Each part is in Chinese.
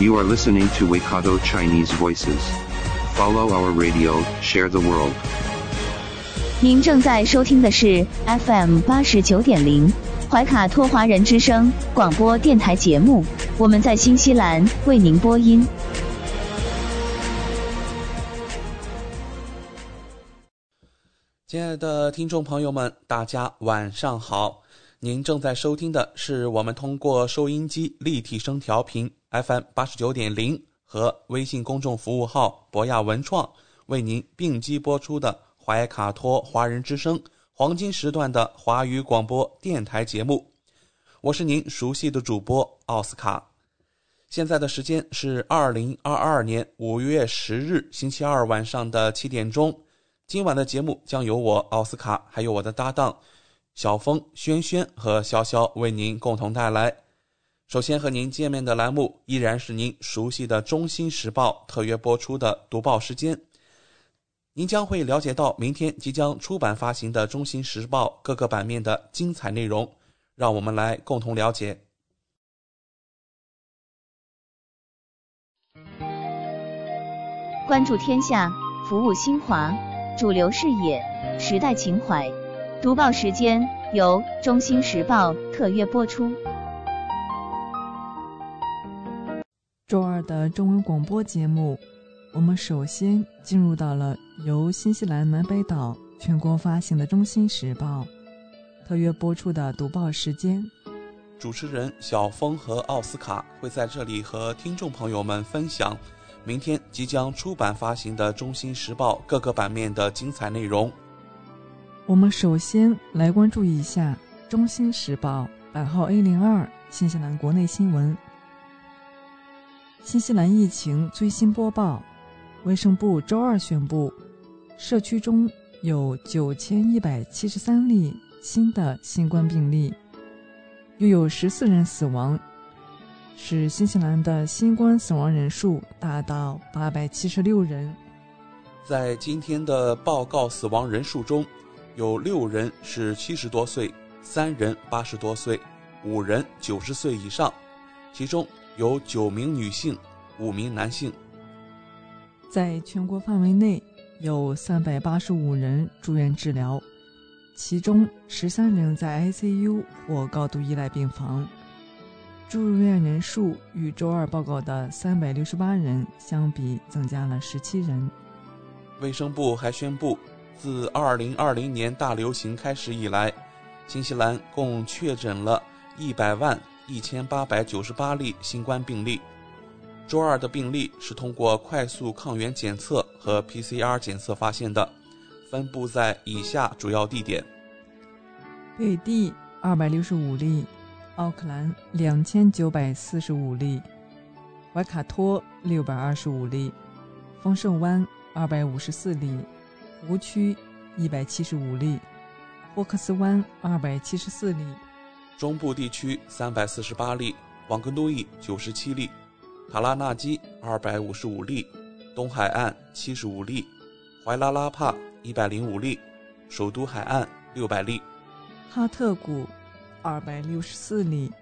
You are listening to Waikato Chinese Voices. Follow our radio, share the world. 您正在收听的是 FM 八十九点零怀卡托华人之声广播电台节目，我们在新西兰为您播音。亲爱的听众朋友们，大家晚上好！您正在收听的是我们通过收音机立体声调频 FM 八十九点零和微信公众服务号博雅文创为您并机播出的怀卡托华人之声黄金时段的华语广播电台节目。我是您熟悉的主播奥斯卡。现在的时间是二零二二年五月十日星期二晚上的七点钟。今晚的节目将由我奥斯卡，还有我的搭档小峰、轩轩和潇潇为您共同带来。首先和您见面的栏目依然是您熟悉的《中新时报》特约播出的读报时间。您将会了解到明天即将出版发行的《中新时报》各个版面的精彩内容，让我们来共同了解。关注天下，服务新华，主流视野，时代情怀。读报时间由《中新时报》特约播出。周二的中文广播节目，我们首先进入到了由新西兰南北岛全国发行的《中新时报》特约播出的读报时间。主持人小峰和奥斯卡会在这里和听众朋友们分享明天即将出版发行的《中新时报》各个版面的精彩内容。我们首先来关注一下《中新时报》版号 A 零二新西兰国内新闻。新西兰疫情最新播报：卫生部周二宣布，社区中有九千一百七十三例新的新冠病例，又有十四人死亡，使新西兰的新冠死亡人数达到八百七十六人。在今天的报告死亡人数中，有六人是七十多岁，三人八十多岁，五人九十岁以上，其中有九名女性，五名男性。在全国范围内，有三百八十五人住院治疗，其中十三人在 ICU 或高度依赖病房。住院人数与周二报告的三百六十八人相比，增加了十七人。卫生部还宣布，自二零二零年大流行开始以来，新西兰共确诊了一百万一千八百九十八例新冠病例。周二的病例是通过快速抗原检测和 PCR 检测发现的，分布在以下主要地点：北地二百六十五例，奥克兰两千九百四十五例，怀卡托六百二十五例，丰盛湾二百五十四例，湖区一百七十五例，霍克斯湾二百七十四例，中部地区三百四十八例，网格努伊九十七例。塔拉纳基二百五十五例，东海岸七十五例，怀拉拉帕一百零五例，首都海岸六百例，哈特谷二百六十四例，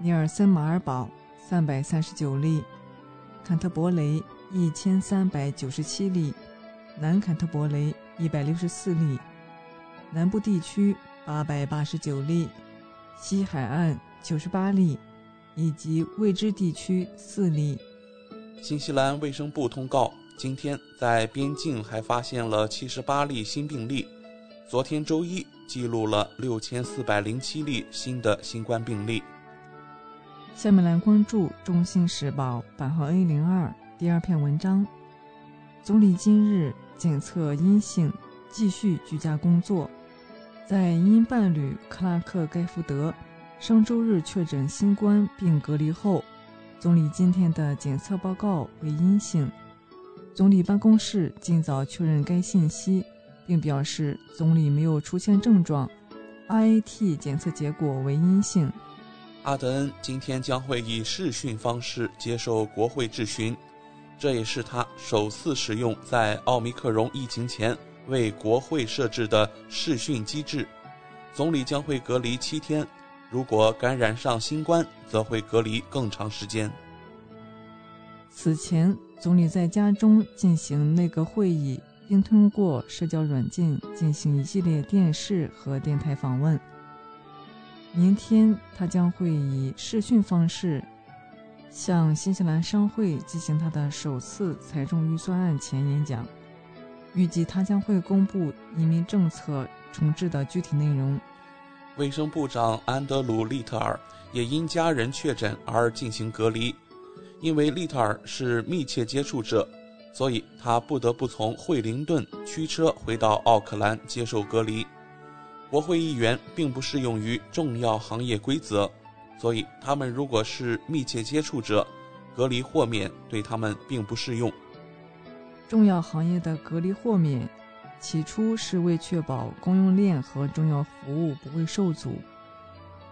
尼尔森马尔堡三百三十九例，坎特伯雷一千三百九十七例，南坎特伯雷一百六十四例，南部地区八百八十九例，西海岸九十八例。以及未知地区四例。新西兰卫生部通告，今天在边境还发现了七十八例新病例。昨天周一记录了六千四百零七例新的新冠病例。下面来关注《中新时报》版号 A 零二第二篇文章：总理今日检测阴性，继续居家工作。在因伴侣克拉克·盖福德上周日确诊新冠并隔离后，总理今天的检测报告为阴性。总理办公室尽早确认该信息，并表示总理没有出现症状，RAT 检测结果为阴性。阿德恩今天将会以视讯方式接受国会质询，这也是他首次使用在奥密克戎疫情前为国会设置的视讯机制。总理将会隔离七天，如果感染上新冠，则会隔离更长时间。此前，总理在家中进行内阁会议，并通过社交软件进行一系列电视和电台访问。明天，他将会以视讯方式向新西兰商会进行他的首次财政预算案前演讲。预计他将会公布移民政策重置的具体内容。卫生部长安德鲁·利特尔也因家人确诊而进行隔离，因为利特尔是密切接触者，所以他不得不从惠灵顿驱车回到奥克兰接受隔离。国会议员并不适用于重要行业规则，所以他们如果是密切接触者，隔离豁免对他们并不适用。重要行业的隔离豁免，起初是为确保供应链和重要服务不会受阻，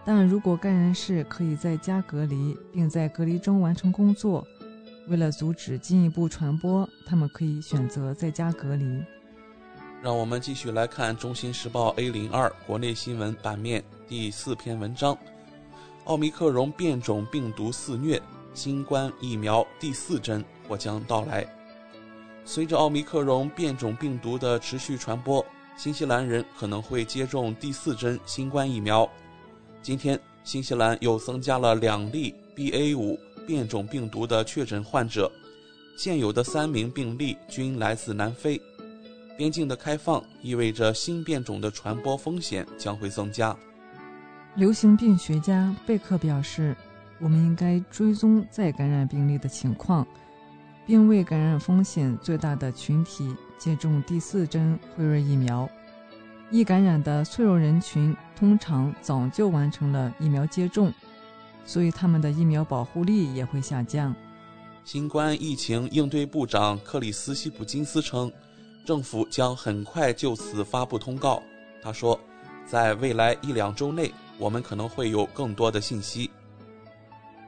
但如果该人士可以在家隔离，并在隔离中完成工作，为了阻止进一步传播，他们可以选择在家隔离。让我们继续来看《中新时报》A 零二国内新闻版面第四篇文章：奥密克戎变种病毒肆虐，新冠疫苗第四针或将到来。随着奥密克戎变种病毒的持续传播，新西兰人可能会接种第四针新冠疫苗。今天，新西兰又增加了两例 BA 五变种病毒的确诊患者，现有的三名病例均来自南非。边境的开放意味着新变种的传播风险将会增加。流行病学家贝克表示：“我们应该追踪再感染病例的情况，并未感染风险最大的群体接种第四针辉瑞疫苗。易感染的脆弱人群通常早就完成了疫苗接种，所以他们的疫苗保护力也会下降。”新冠疫情应对部长克里斯西普金斯称。政府将很快就此发布通告。他说，在未来一两周内，我们可能会有更多的信息。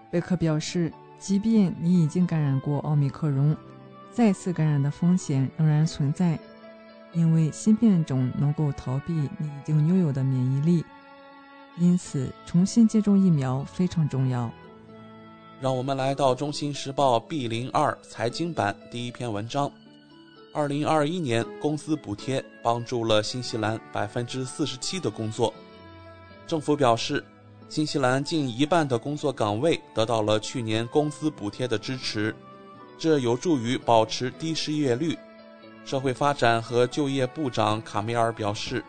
贝克表示，即便你已经感染过奥密克戎，再次感染的风险仍然存在，因为新变种能够逃避你已经拥有的免疫力。因此，重新接种疫苗非常重要。让我们来到《中新时报》B 零二财经版第一篇文章。二零二一年，工资补贴帮助了新西兰百分之四十七的工作。政府表示，新西兰近一半的工作岗位得到了去年工资补贴的支持，这有助于保持低失业率。社会发展和就业部长卡梅尔表示，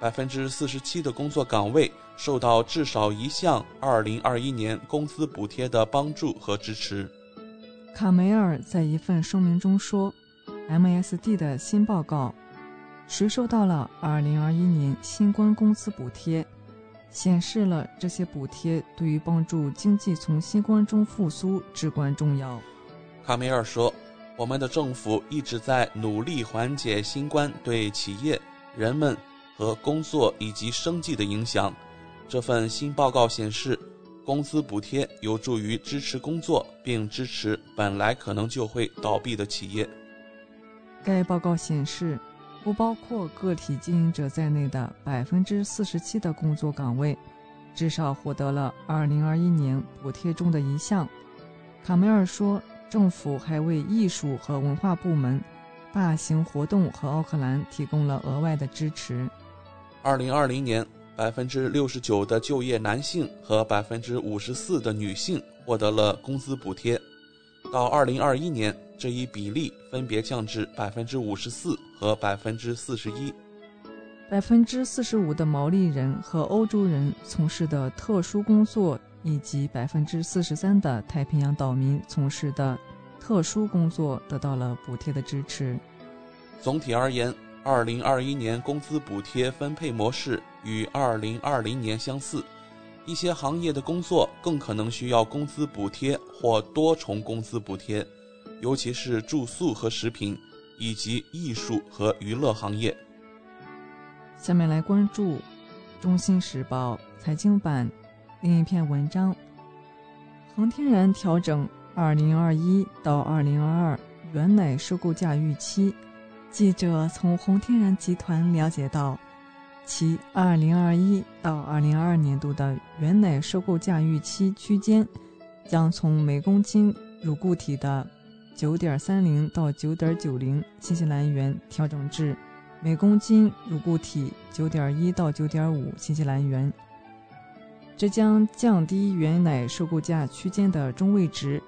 百分之四十七的工作岗位受到至少一项二零二一年工资补贴的帮助和支持。卡梅尔在一份声明中说。MSD 的新报告，谁收到了2021年新冠工资补贴，显示了这些补贴对于帮助经济从新冠中复苏至关重要。卡梅尔说：“我们的政府一直在努力缓解新冠对企业、人们和工作以及生计的影响。这份新报告显示，工资补贴有助于支持工作，并支持本来可能就会倒闭的企业。”该报告显示，不包括个体经营者在内的百分之四十七的工作岗位，至少获得了二零二一年补贴中的一项。卡梅尔说，政府还为艺术和文化部门、大型活动和奥克兰提供了额外的支持。二零二零年，百分之六十九的就业男性和百分之五十四的女性获得了工资补贴。到二零二一年。这一比例分别降至百分之五十四和百分之四十一。百分之四十五的毛利人和欧洲人从事的特殊工作，以及百分之四十三的太平洋岛民从事的特殊工作得到了补贴的支持。总体而言，二零二一年工资补贴分配模式与二零二零年相似，一些行业的工作更可能需要工资补贴或多重工资补贴，尤其是住宿和食品，以及艺术和娱乐行业。下面来关注《中新时报》财经版另一篇文章：恒天然调整2021到2022原奶收购价预期。记者从恒天然集团了解到，其2021到2022年度的原奶收购价预期区间将从每公斤乳固体的9.30到9.90新西兰元调整至。每公斤乳固体九点一到九点五新西兰元，这将降低原奶收购价区间的中位值，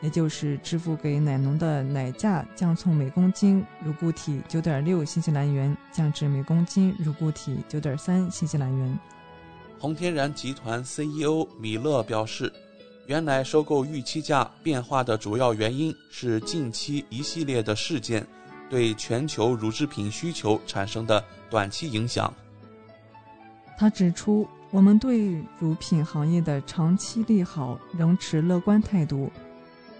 也就是支付给奶农的奶价将从每公斤乳固体九点六新西兰元降至每公斤乳固体九点三新西兰元。红天然集团 CEO 米勒表示，原来收购预期价变化的主要原因是近期一系列的事件。对全球乳制品需求产生的短期影响。他指出，我们对乳品行业的长期利好仍持乐观态度，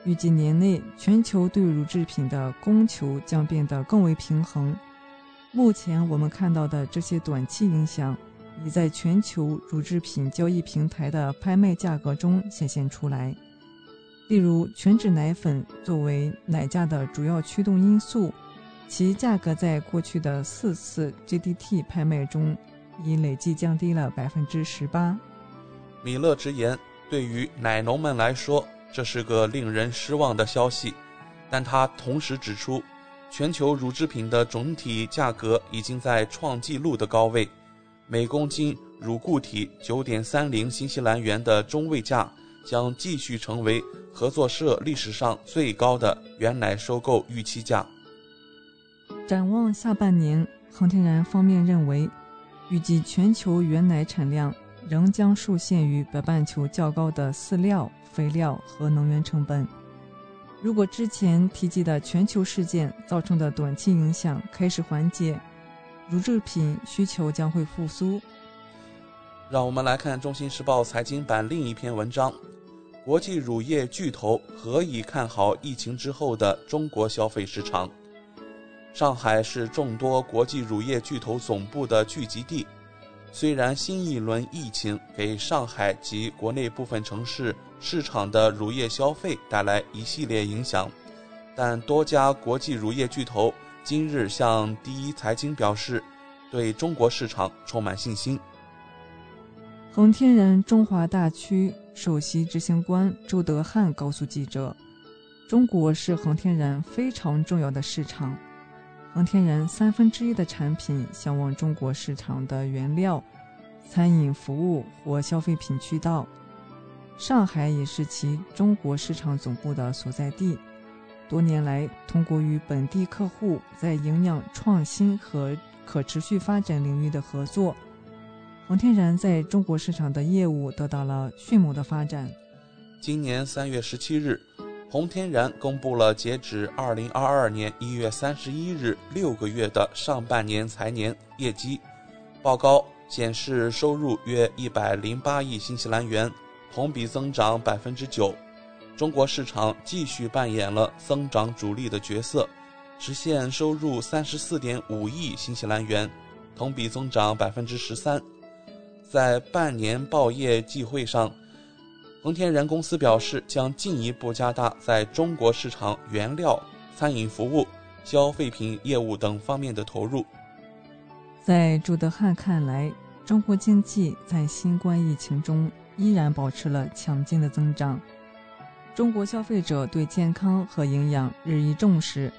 预计年内全球对乳制品的供求将变得更为平衡。目前我们看到的这些短期影响，已在全球乳制品交易平台的拍卖价格中显现出来。例如，全脂奶粉作为奶价的主要驱动因素。其价格在过去的四次 GDT 拍卖中已累计降低了百分之十八。米勒直言，对于奶农们来说，这是个令人失望的消息。但他同时指出，全球乳制品的总体价格已经在创纪录的高位，每公斤乳固体九点三零新西兰元的中位价将继续成为合作社历史上最高的原奶收购预期价。展望下半年，恒天然方面认为，预计全球原奶产量仍将受限于北半球较高的饲料、肥料和能源成本。如果之前提及的全球事件造成的短期影响开始缓解，乳制品需求将会复苏。让我们来看《中新时报》财经版另一篇文章：国际乳业巨头何以看好疫情之后的中国消费市场？上海是众多国际乳业巨头总部的聚集地。虽然新一轮疫情给上海及国内部分城市市场的乳业消费带来一系列影响，但多家国际乳业巨头今日向第一财经表示，对中国市场充满信心。恒天然中华大区首席执行官周德汉告诉记者：“中国是恒天然非常重要的市场。”恒天然三分之一的产品销往中国市场的原料、餐饮服务或消费品渠道，上海也是其中国市场总部的所在地。多年来，通过与本地客户在营养创新和可持续发展领域的合作，恒天然在中国市场的业务得到了迅猛的发展。今年三月十七日。红天然公布了截止二零二二年一月三十一日六个月的上半年财年业绩报告，显示收入约一百零八亿新西兰元，同比增长百分之九。中国市场继续扮演了增长主力的角色，实现收入三十四点五亿新西兰元，同比增长百分之十三。在半年报业绩会上。恒天然公司表示，将进一步加大在中国市场原料、餐饮服务、消费品业务等方面的投入。在朱德汉看来，中国经济在新冠疫情中依然保持了强劲的增长。中国消费者对健康和营养日益重视，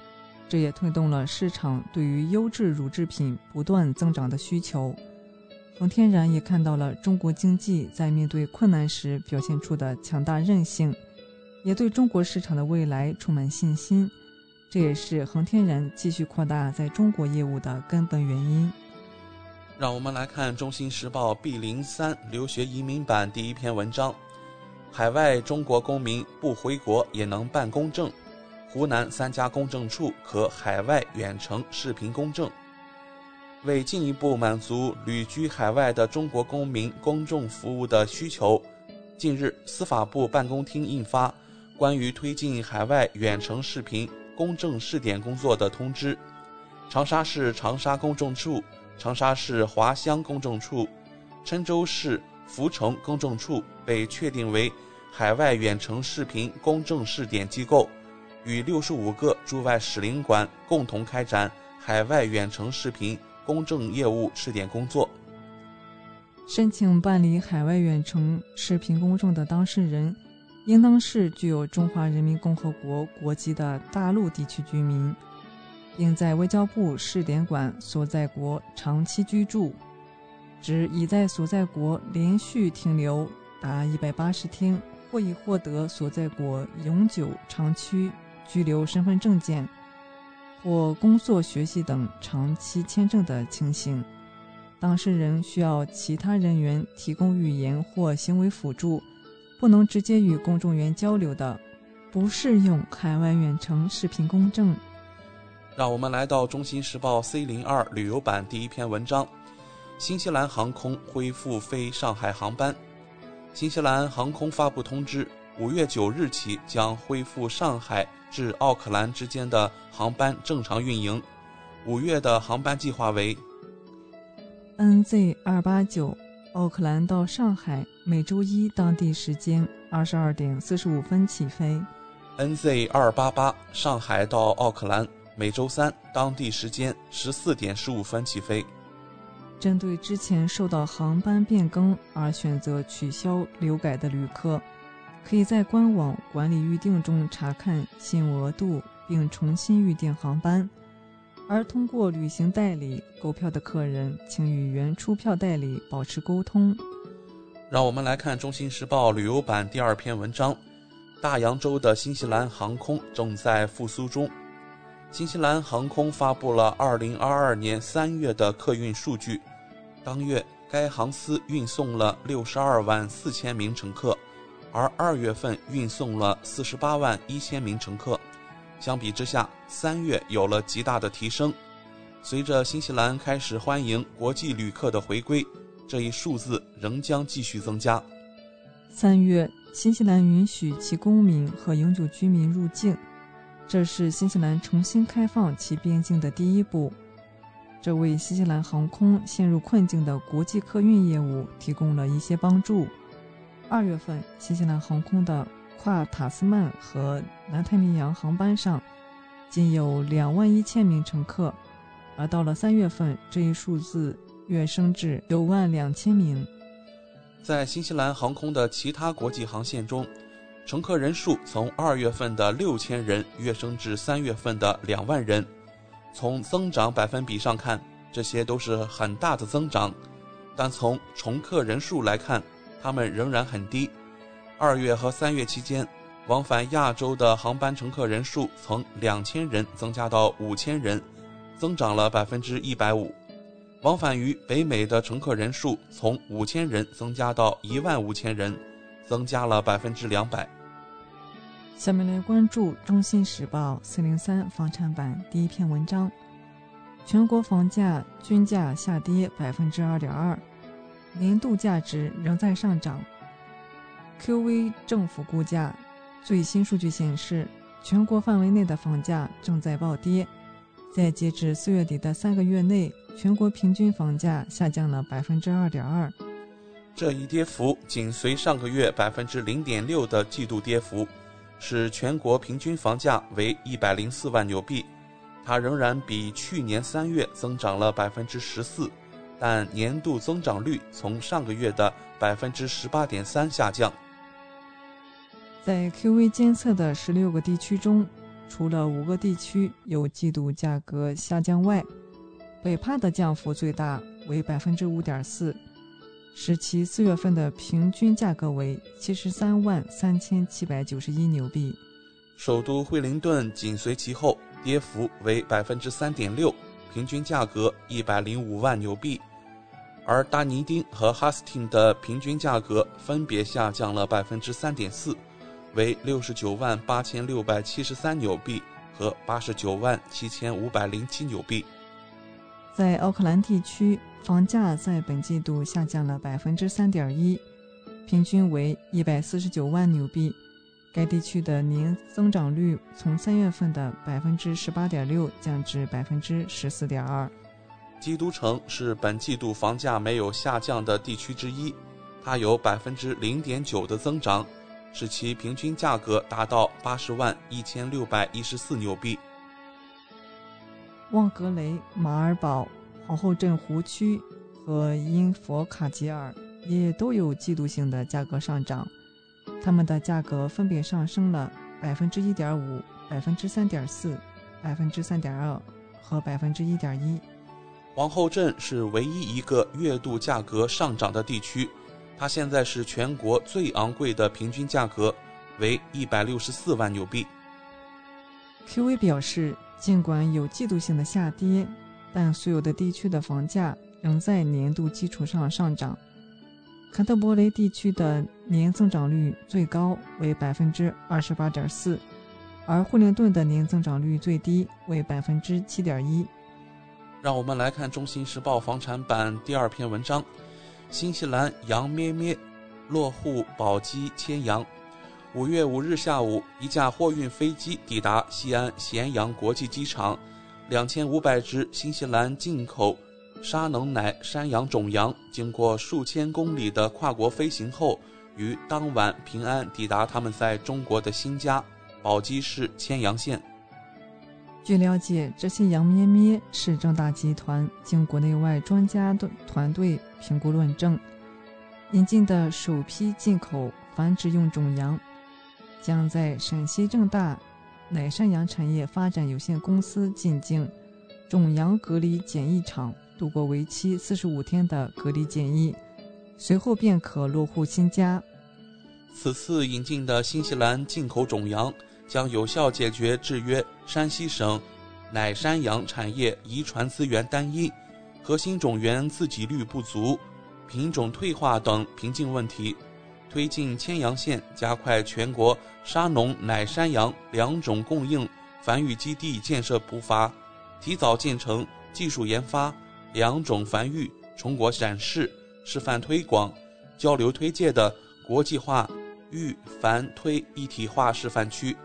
这也推动了市场对于优质乳制品不断增长的需求。恒天然也看到了中国经济在面对困难时表现出的强大韧性，也对中国市场的未来充满信心。这也是恒天然继续扩大在中国业务的根本原因。让我们来看《中新时报》B 零三留学移民版第一篇文章：海外中国公民不回国也能办公证，湖南三家公证处可海外远程视频公证。为进一步满足旅居海外的中国公民公众服务的需求，近日，司法部办公厅印发《关于推进海外远程视频公证试点工作的通知》，长沙市长沙公证处、长沙市华乡公证处、郴州市福城公证处被确定为海外远程视频公证试点机构，与六十五个驻外使领馆共同开展海外远程视频。公证业务试点工作，申请办理海外远程视频公证的当事人，应当是具有中华人民共和国国籍的大陆地区居民，并在外交部试点馆所在国长期居住，指已在所在国连续停留达一百八十天，或已获得所在国永久长期居留身份证件。或工作、学习等长期签证的情形，当事人需要其他人员提供语言或行为辅助，不能直接与公证员交流的，不适用海外远程视频公证。让我们来到《中新时报》C 零二旅游版第一篇文章：新西兰航空恢复飞上海航班。新西兰航空发布通知，五月九日起将恢复上海。至奥克兰之间的航班正常运营，五月的航班计划为：NZ 二八九奥克兰到上海，每周一当地时间二十二点四十五分起飞；NZ 二八八上海到奥克兰，每周三当地时间十四点十五分起飞。针对之前受到航班变更而选择取消、留改的旅客。可以在官网管理预订中查看新额度，并重新预订航班。而通过旅行代理购票的客人，请与原出票代理保持沟通。让我们来看《中新时报》旅游版第二篇文章：大洋洲的新西兰航空正在复苏中。新西兰航空发布了2022年3月的客运数据，当月该航司运送了62万四千名乘客。而二月份运送了四十八万一千名乘客，相比之下，三月有了极大的提升。随着新西兰开始欢迎国际旅客的回归，这一数字仍将继续增加。三月，新西兰允许其公民和永久居民入境，这是新西兰重新开放其边境的第一步，这为新西兰航空陷入困境的国际客运业务提供了一些帮助。二月份，新西兰航空的跨塔斯曼和南太平洋航班上仅有两万一千名乘客，而到了三月份，这一数字跃升至九万两千名。在新西兰航空的其他国际航线中，乘客人数从二月份的六千人跃升至三月份的两万人。从增长百分比上看，这些都是很大的增长，但从乘客人数来看，他们仍然很低。二月和三月期间，往返亚洲的航班乘客人数从两千人增加到五千人，增长了百分之一百五；往返于北美的乘客人数从五千人增加到一万五千人，增加了百分之两百。下面来关注《中信时报》四零三房产版第一篇文章：全国房价均价下跌百分之二点二。年度价值仍在上涨。QV 政府估价，最新数据显示，全国范围内的房价正在暴跌。在截至四月底的三个月内，全国平均房价下降了百分之二点二。这一跌幅紧随上个月百分之零点六的季度跌幅，使全国平均房价为一百零四万纽币。它仍然比去年三月增长了百分之十四。但年度增长率从上个月的百分之十八点三下降。在 QV 监测的十六个地区中，除了五个地区有季度价格下降外，北帕的降幅最大，为百分之五点四，使其四月份的平均价格为七十三万三千七百九十一纽币。首都惠灵顿紧随其后，跌幅为百分之三点六，平均价格一百零五万纽币。而达尼丁和哈斯汀的平均价格分别下降了百分之三点四，为六十九万八千六百七十三纽币和八十九万七千五百零七纽币。在奥克兰地区，房价在本季度下降了百分之三点一，平均为一百四十九万纽币。该地区的年增长率从三月份的百分之十八点六降至百分之十四点二。基督城是本季度房价没有下降的地区之一，它有百分之零点九的增长，使其平均价格达到八十万一千六百一十四纽币。旺格雷、马尔堡、皇后镇湖区和因佛卡吉尔也都有季度性的价格上涨。它们的价格分别上升了百分之一点五、百分之三点四、百分之三点二和百分之一点一。皇后镇是唯一一个月度价格上涨的地区，它现在是全国最昂贵的平均价格为一百六十四万纽币。QV 表示，尽管有季度性的下跌，但所有的地区的房价仍在年度基础上上涨。坎特伯雷地区的年增长率最高为百分之二十八点四，而惠灵顿的年增长率最低为百分之七点一。让我们来看《中新时报》房产版第二篇文章：新西兰羊咩咩落户宝鸡牵羊。五月五日下午，一架货运飞机抵达西安咸阳国际机场，两千五百只新西兰进口。沙能奶山羊种羊经过数千公里的跨国飞行后，于当晚平安抵达他们在中国的新家宝鸡市千阳县。据了解，这些羊咩咩是正大集团经国内外专家的团队评估论证引进的首批进口繁殖用种羊，将在陕西正大奶山羊产业发展有限公司进境种羊隔离检疫场。度过为期四十五天的隔离检疫，随后便可落户新家。此次引进的新西兰进口种羊将有效解决制约山西省奶山羊产业遗传资源单一、核心种源自给率不足、品种退化等瓶颈问题，推进牵羊县加快全国沙农奶山羊两种供应繁育基地建设步伐，提早建成技术研发。两种繁育、成果展示、示范推广、交流推介的国际化育繁推一体化示范区。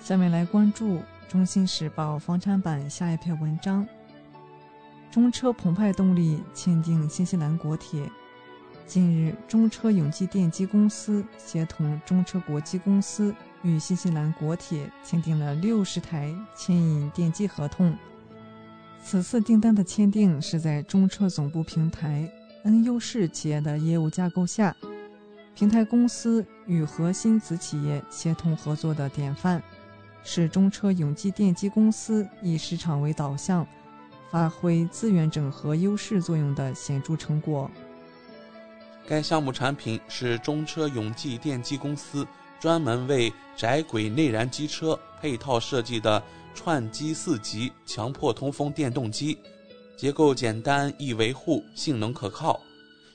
下面来关注《中新时报》房产版下一篇文章：中车澎湃动力签订新西兰国铁。近日，中车永济电机公司协同中车国际公司与新西兰国铁签订了六十台牵引电机合同。此次订单的签订是在中车总部平台 N 优势企业的业务架构下，平台公司与核心子企业协同合作的典范，是中车永济电机公司以市场为导向，发挥资源整合优势作用的显著成果。该项目产品是中车永济电机公司专门为窄轨内燃机车配套设计的。串机四级强迫通风电动机，结构简单易维护，性能可靠。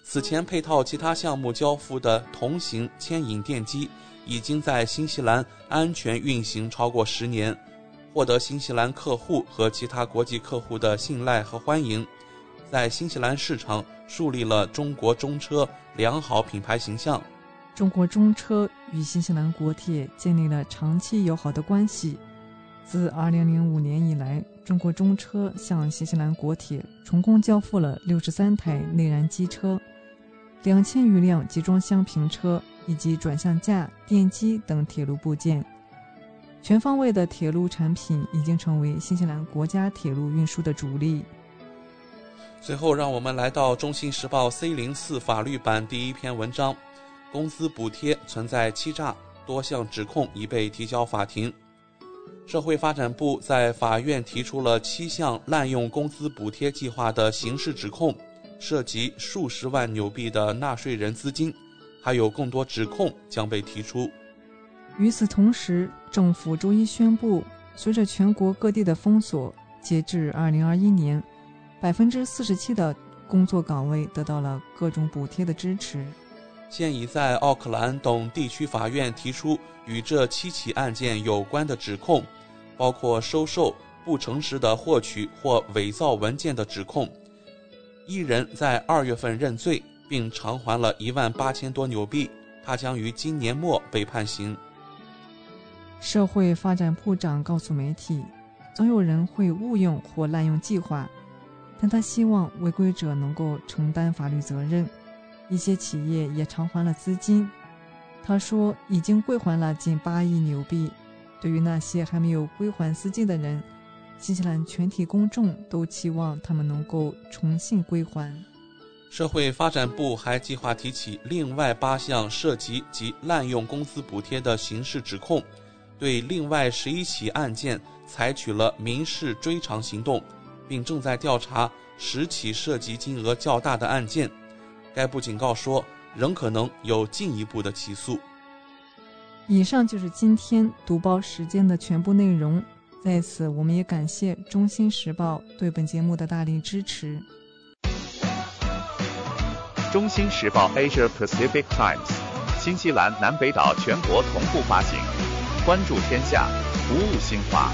此前配套其他项目交付的同型牵引电机，已经在新西兰安全运行超过十年，获得新西兰客户和其他国际客户的信赖和欢迎，在新西兰市场树立了中国中车良好品牌形象。中国中车与新西兰国铁建立了长期友好的关系。自2005年以来，中国中车向新西兰国铁成功交付了63台内燃机车、2000余辆集装箱平车以及转向架、电机等铁路部件。全方位的铁路产品已经成为新西兰国家铁路运输的主力。最后，让我们来到《中新时报》C04 法律版第一篇文章：工资补贴存在欺诈，多项指控已被提交法庭。社会发展部在法院提出了七项滥用工资补贴计划的刑事指控，涉及数十万纽币的纳税人资金，还有更多指控将被提出。与此同时，政府周一宣布，随着全国各地的封锁，截至2021年，百分之四十七的工作岗位得到了各种补贴的支持。现已在奥克兰等地区法院提出与这七起案件有关的指控，包括收受不诚实的获取或伪造文件的指控。一人在二月份认罪，并偿还了一万八千多纽币，他将于今年末被判刑。社会发展部长告诉媒体，总有人会误用或滥用计划，但他希望违规者能够承担法律责任。一些企业也偿还了资金。他说，已经归还了近八亿纽币。对于那些还没有归还资金的人，新西兰全体公众都期望他们能够重新归还。社会发展部还计划提起另外八项涉及及滥用工资补贴的刑事指控。对另外十一起案件采取了民事追偿行动，并正在调查十起涉及金额较大的案件。该部警告说，仍可能有进一步的起诉。以上就是今天读报时间的全部内容。在此，我们也感谢《中新时报》对本节目的大力支持。《中新时报 Asia Pacific Times》，新西兰南北岛全国同步发行。关注天下，服务新华，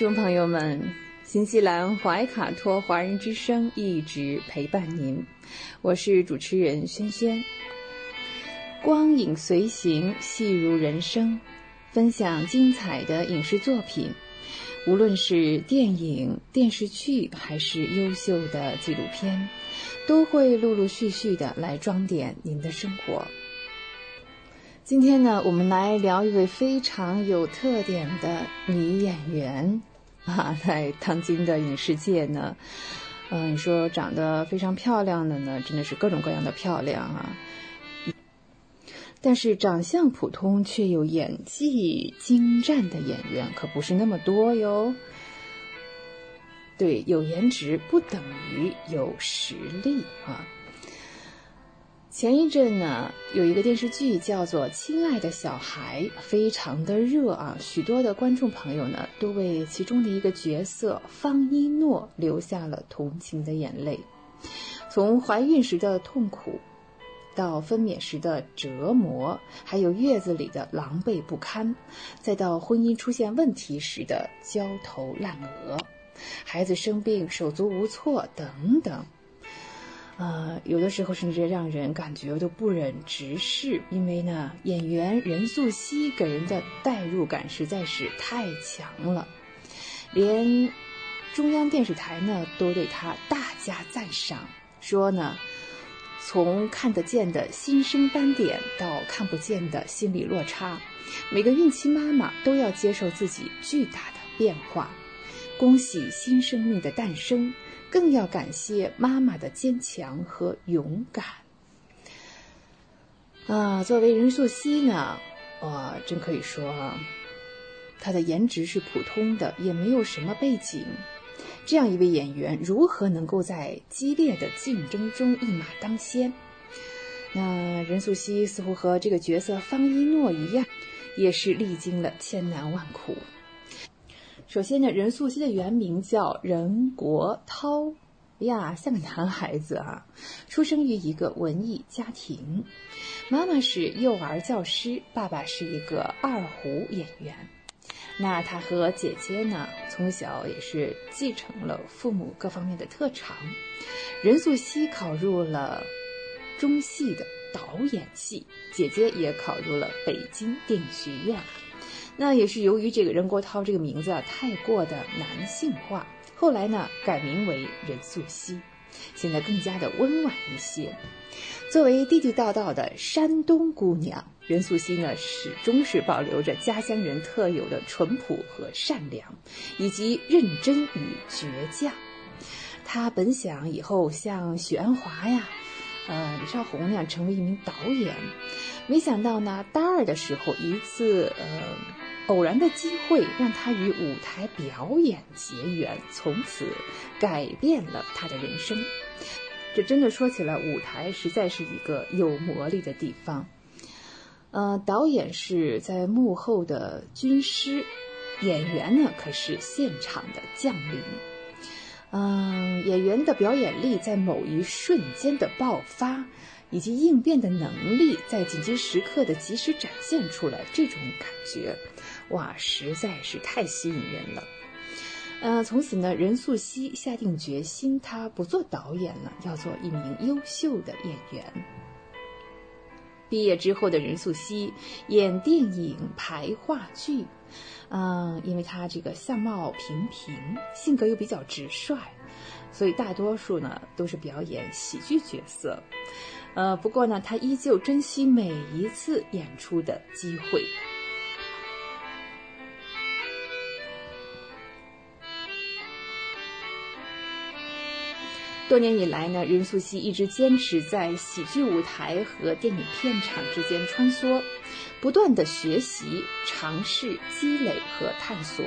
众朋友们，新西兰怀卡托华人之声一直陪伴您，我是主持人轩轩。光影随行，戏如人生，分享精彩的影视作品，无论是电影、电视剧，还是优秀的纪录片，都会陆陆续续的来装点您的生活。今天呢，我们来聊一位非常有特点的女演员啊，在当今的影视界呢，嗯，你说长得非常漂亮的呢，真的是各种各样的漂亮啊。但是长相普通却又演技精湛的演员可不是那么多哟。对，有颜值不等于有实力啊。前一阵呢，有一个电视剧叫做《亲爱的小孩》，非常的热啊，许多的观众朋友呢都为其中的一个角色方一诺流下了同情的眼泪。从怀孕时的痛苦，到分娩时的折磨，还有月子里的狼狈不堪，再到婚姻出现问题时的焦头烂额，孩子生病手足无措等等。呃，有的时候甚至让人感觉都不忍直视，因为呢，演员任素汐给人的代入感实在是太强了，连中央电视台呢都对她大加赞赏，说呢，从看得见的新生斑点到看不见的心理落差，每个孕期妈妈都要接受自己巨大的变化，恭喜新生命的诞生。更要感谢妈妈的坚强和勇敢。啊，作为任素汐呢，我，真可以说啊，她的颜值是普通的，也没有什么背景。这样一位演员，如何能够在激烈的竞争中一马当先？那任素汐似乎和这个角色方一诺一样，也是历经了千难万苦。首先呢，任素汐的原名叫任国涛，呀，像个男孩子啊。出生于一个文艺家庭，妈妈是幼儿教师，爸爸是一个二胡演员。那他和姐姐呢，从小也是继承了父母各方面的特长。任素汐考入了中戏的导演系，姐姐也考入了北京电影学院。那也是由于这个任国涛这个名字啊太过的男性化，后来呢改名为任素汐，现在更加的温婉一些。作为地地道道的山东姑娘，任素汐呢始终是保留着家乡人特有的淳朴和善良，以及认真与倔强。她本想以后像许鞍华呀、呃李少红那样成为一名导演，没想到呢，大二的时候一次呃偶然的机会让他与舞台表演结缘，从此改变了他的人生。这真的说起来，舞台实在是一个有魔力的地方。呃，导演是在幕后的军师，演员呢可是现场的将领。嗯，演员的表演力在某一瞬间的爆发，以及应变的能力在紧急时刻的及时展现出来，这种感觉，哇，实在是太吸引人了。呃，从此呢，任素汐下定决心，她不做导演了，要做一名优秀的演员。毕业之后的任素汐演电影、排话剧，嗯，因为她这个相貌平平，性格又比较直率，所以大多数呢都是表演喜剧角色。呃，不过呢，她依旧珍惜每一次演出的机会。多年以来呢，任素汐一直坚持在喜剧舞台和电影片场之间穿梭，不断的学习、尝试、积累和探索，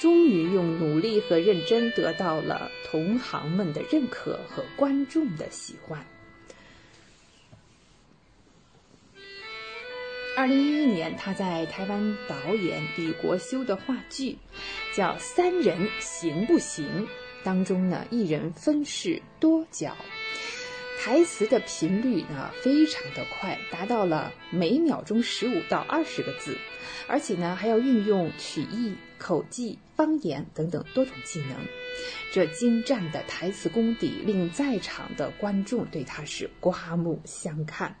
终于用努力和认真得到了同行们的认可和观众的喜欢。二零一一年，他在台湾导演李国修的话剧叫《三人行不行》。当中呢，一人分饰多角，台词的频率呢非常的快，达到了每秒钟十五到二十个字，而且呢还要运用曲艺、口技、方言等等多种技能。这精湛的台词功底令在场的观众对他是刮目相看。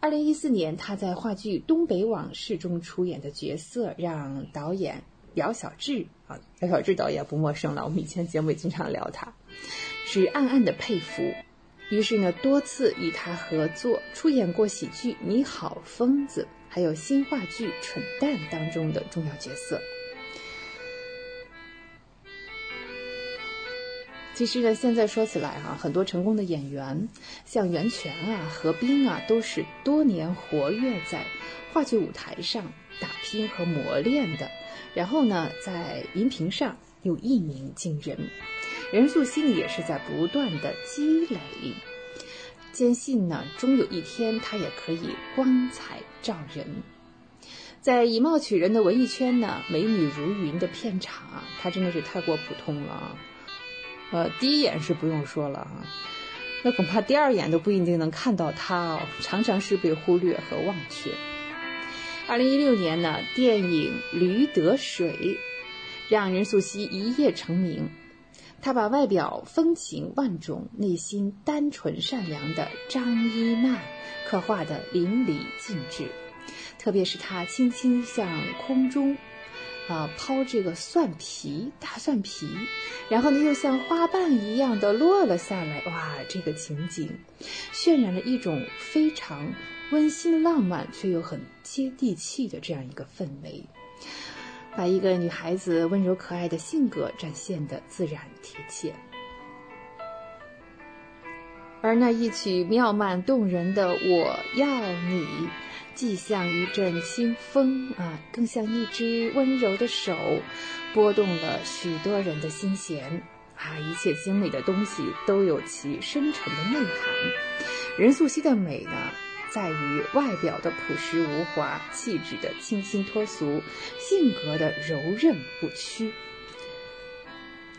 二零一四年，他在话剧《东北往事》中出演的角色，让导演。姚小志啊，姚小志导演不陌生了，我们以前节目也经常聊他，是暗暗的佩服。于是呢，多次与他合作，出演过喜剧《你好，疯子》，还有新话剧《蠢蛋》当中的重要角色。其实呢，现在说起来哈，很多成功的演员，像袁泉啊、何冰啊，都是多年活跃在话剧舞台上打拼和磨练的。然后呢，在荧屏上又一鸣惊人。任素汐也是在不断的积累，坚信呢，终有一天她也可以光彩照人。在以貌取人的文艺圈呢，美女如云的片场，她真的是太过普通了。呃，第一眼是不用说了啊，那恐怕第二眼都不一定能看到她哦，常常是被忽略和忘却。二零一六年呢，电影《驴得水》让任素汐一夜成名。她把外表风情万种、内心单纯善良的张一曼刻画的淋漓尽致。特别是她轻轻向空中啊抛这个蒜皮，大蒜皮，然后呢又像花瓣一样的落了下来。哇，这个情景渲染了一种非常。温馨浪漫却又很接地气的这样一个氛围，把一个女孩子温柔可爱的性格展现的自然贴切。而那一曲妙曼动人的《我要你》，既像一阵清风啊，更像一只温柔的手，拨动了许多人的心弦啊！一切精美的东西都有其深沉的内涵。任素汐的美呢？在于外表的朴实无华，气质的清新脱俗，性格的柔韧不屈。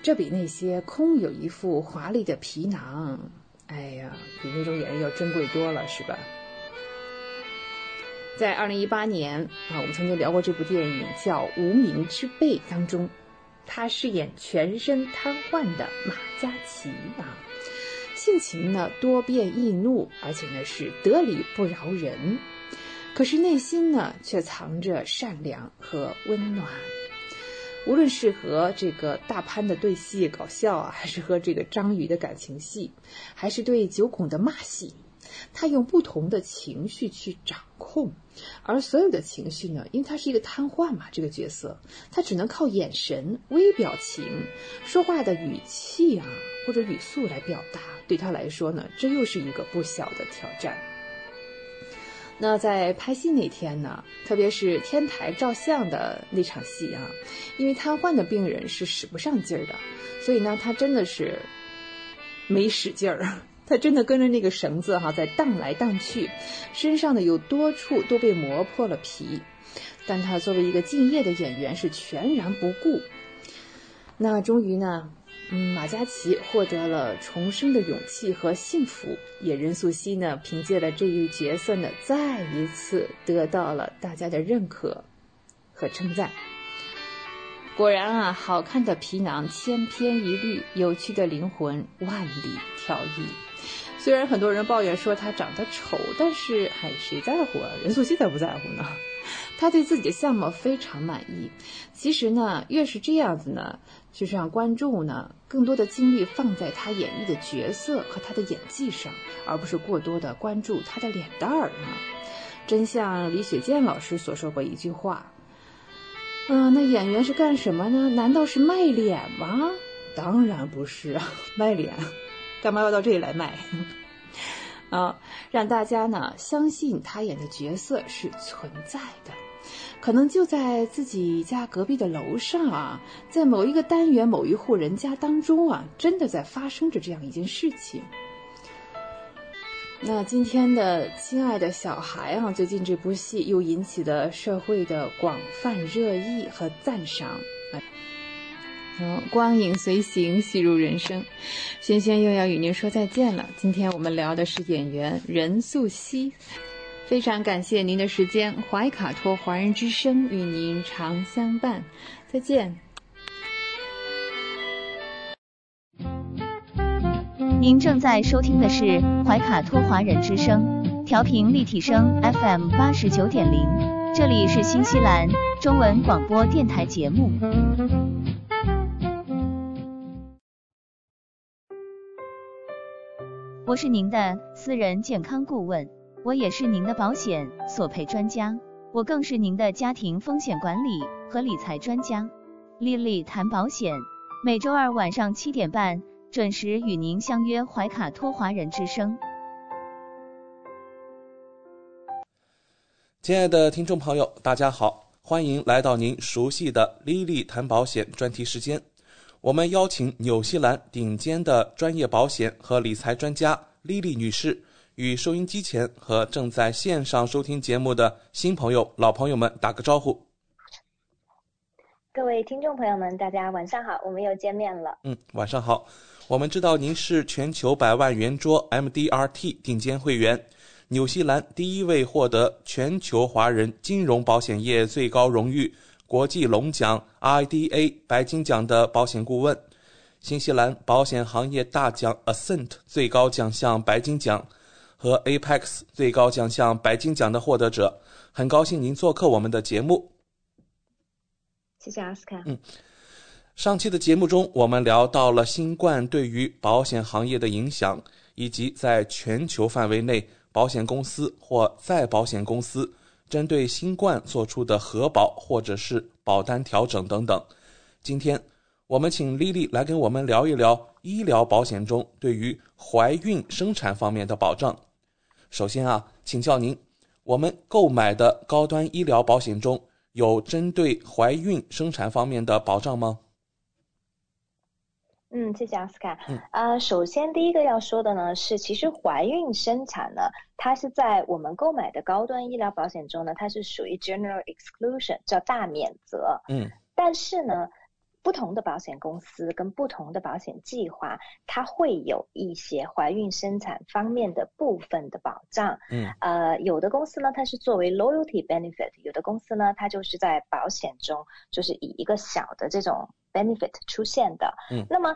这比那些空有一副华丽的皮囊，哎呀，比那种演员要珍贵多了，是吧？在二零一八年啊，我们曾经聊过这部电影叫《无名之辈》当中，他饰演全身瘫痪的马嘉祺啊，性情呢多变易怒，而且呢是得理不饶人，可是内心呢却藏着善良和温暖。无论是和这个大潘的对戏搞笑啊，还是和这个章鱼的感情戏，还是对九孔的骂戏，他用不同的情绪去掌控，而所有的情绪呢，因为他是一个瘫痪嘛，这个角色他只能靠眼神、微表情、说话的语气啊或者语速来表达。对他来说呢，这又是一个不小的挑战。那在拍戏那天呢，特别是天台照相的那场戏啊，因为瘫痪的病人是使不上劲儿的，所以呢，他真的是没使劲儿，他真的跟着那个绳子哈在荡来荡去，身上呢有多处都被磨破了皮，但他作为一个敬业的演员是全然不顾。那终于呢。嗯，马嘉祺获得了重生的勇气和幸福，也任素汐呢，凭借了这一角色呢，再一次得到了大家的认可和称赞。果然啊，好看的皮囊千篇一律，有趣的灵魂万里挑一。虽然很多人抱怨说他长得丑，但是哎，谁在乎啊？任素汐才不在乎呢。她对自己的相貌非常满意。其实呢，越是这样子呢，是让观众呢更多的精力放在他演绎的角色和他的演技上，而不是过多的关注他的脸蛋儿啊。真像李雪健老师所说过一句话：“嗯，那演员是干什么呢？难道是卖脸吗？当然不是啊，卖脸，干嘛要到这里来卖？” 啊，让大家呢相信他演的角色是存在的，可能就在自己家隔壁的楼上啊，在某一个单元某一户人家当中啊，真的在发生着这样一件事情。那今天的亲爱的小孩啊，最近这部戏又引起了社会的广泛热议和赞赏。光影随行，戏入人生。轩轩又要与您说再见了。今天我们聊的是演员任素汐，非常感谢您的时间。怀卡托华人之声与您常相伴，再见。您正在收听的是怀卡托华人之声，调频立体声 FM 八十九点零，这里是新西兰中文广播电台节目。我是您的私人健康顾问，我也是您的保险索赔专家，我更是您的家庭风险管理和理财专家。丽丽谈保险，每周二晚上七点半准时与您相约怀卡托华人之声。亲爱的听众朋友，大家好，欢迎来到您熟悉的丽丽谈保险专题时间。我们邀请纽西兰顶尖的专业保险和理财专家莉莉女士，与收音机前和正在线上收听节目的新朋友、老朋友们打个招呼。各位听众朋友们，大家晚上好，我们又见面了。嗯，晚上好。我们知道您是全球百万圆桌 MDRT 顶尖会员，纽西兰第一位获得全球华人金融保险业最高荣誉。国际龙奖 IDA 白金奖的保险顾问，新西兰保险行业大奖 Ascent 最高奖项白金奖和 Apex 最高奖项白金奖的获得者，很高兴您做客我们的节目。谢谢阿斯卡。嗯，上期的节目中，我们聊到了新冠对于保险行业的影响，以及在全球范围内保险公司或再保险公司。针对新冠做出的核保或者是保单调整等等，今天我们请丽丽来跟我们聊一聊医疗保险中对于怀孕生产方面的保障。首先啊，请教您，我们购买的高端医疗保险中有针对怀孕生产方面的保障吗？嗯，谢谢奥斯卡。嗯，呃，首先第一个要说的呢是，其实怀孕生产呢，它是在我们购买的高端医疗保险中呢，它是属于 general exclusion，叫大免责。嗯，但是呢，不同的保险公司跟不同的保险计划，它会有一些怀孕生产方面的部分的保障。嗯，呃，有的公司呢，它是作为 loyalty benefit；有的公司呢，它就是在保险中，就是以一个小的这种 benefit 出现的。嗯，那么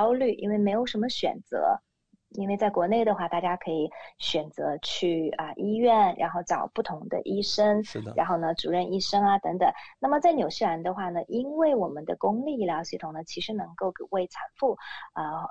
焦虑，因为没有什么选择。因为在国内的话，大家可以选择去啊医院，然后找不同的医生，是的。然后呢，主任医生啊等等。那么在纽西兰的话呢，因为我们的公立医疗系统呢，其实能够为产妇啊。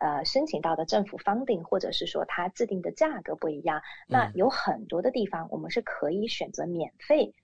呃，申请到的政府方定，或者是说它制定的价格不一样，那有很多的地方我们是可以选择免费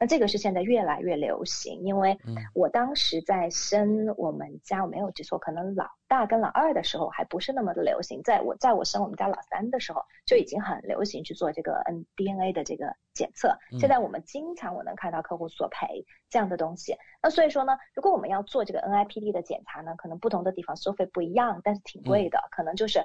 那这个是现在越来越流行，因为我当时在生我们家，我没有记错，可能老大跟老二的时候还不是那么的流行，在我在我生我们家老三的时候就已经很流行去做这个 N DNA 的这个检测。现在我们经常我能看到客户索赔这样的东西。那所以说呢，如果我们要做这个 NIPD 的检查呢，可能不同的地方收费不一样，但是挺贵的，可能就是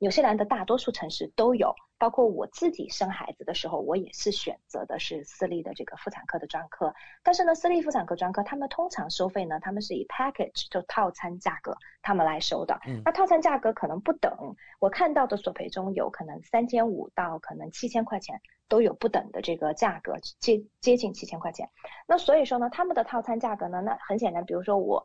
纽西兰的大多数城市都有，包括我自己生孩子的时候，我也是选择的是私立的这个妇产科的专科。但是呢，私立妇产科专科他们通常收费呢，他们是以 package 就套餐价格他们来收的。嗯那套餐价格可能不等，我看到的索赔中有可能三千五到可能七千块钱都有不等的这个价格，接接近七千块钱。那所以说呢，他们的套餐价格呢，那很显然，比如说我。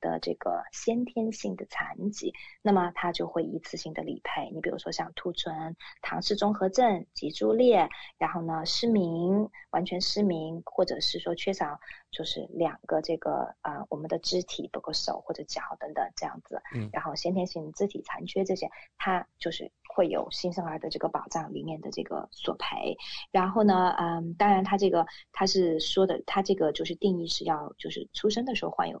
的这个先天性的残疾，那么它就会一次性的理赔。你比如说像兔唇、唐氏综合症、脊柱裂，然后呢失明、完全失明，或者是说缺少就是两个这个呃我们的肢体，包括手或者脚等等这样子。嗯。然后先天性肢体残缺这些，它就是会有新生儿的这个保障里面的这个索赔。然后呢，嗯，当然它这个它是说的，它这个就是定义是要就是出生的时候患有。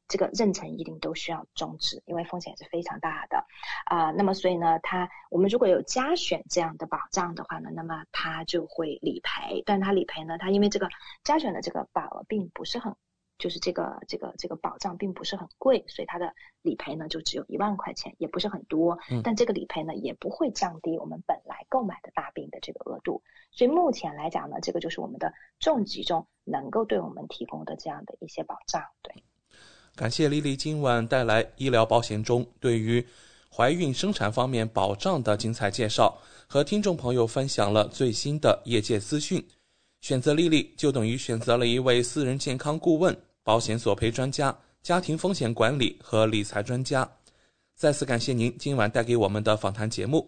这个妊娠一定都需要终止，因为风险是非常大的啊。那么所以呢，它我们如果有加选这样的保障的话呢，那么它就会理赔。但它理赔呢，它因为这个加选的这个保额并不是很，就是这个这个这个保障并不是很贵，所以它的理赔呢就只有一万块钱，也不是很多。但这个理赔呢也不会降低我们本来购买的大病的这个额度。所以目前来讲呢，这个就是我们的重疾中能够对我们提供的这样的一些保障。对。感谢丽丽今晚带来医疗保险中对于怀孕生产方面保障的精彩介绍，和听众朋友分享了最新的业界资讯。选择丽丽就等于选择了一位私人健康顾问、保险索赔专家、家庭风险管理和理财专家。再次感谢您今晚带给我们的访谈节目。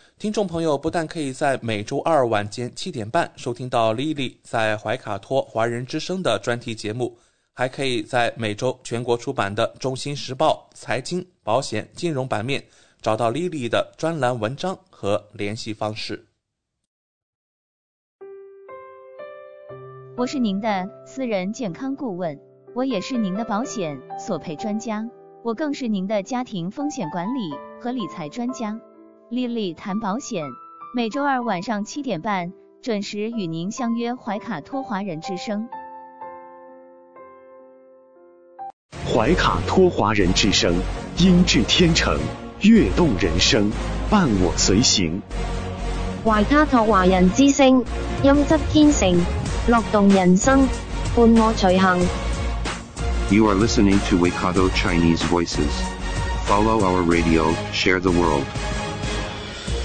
听众朋友不但可以在每周二晚间七点半收听到 Lily 在怀卡托华人之声的专题节目，还可以在每周全国出版的《中新时报》财经、保险、金融版面找到 Lily 的专栏文章和联系方式。我是您的私人健康顾问，我也是您的保险索赔专家，我更是您的家庭风险管理和理财专家。丽丽谈保险，每周二晚上七点半准时与您相约怀卡托华人之声。怀卡托华人之声，音质天成，悦动人生，伴我随行。怀卡托华人之声，音质天成，乐动人生，伴我随行。You are listening to Waikato Chinese Voices. Follow our radio, share the world.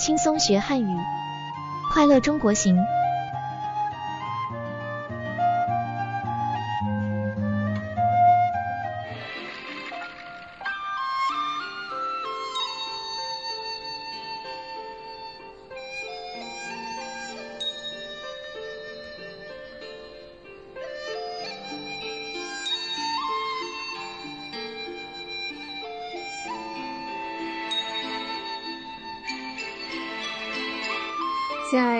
轻松学汉语，快乐中国行。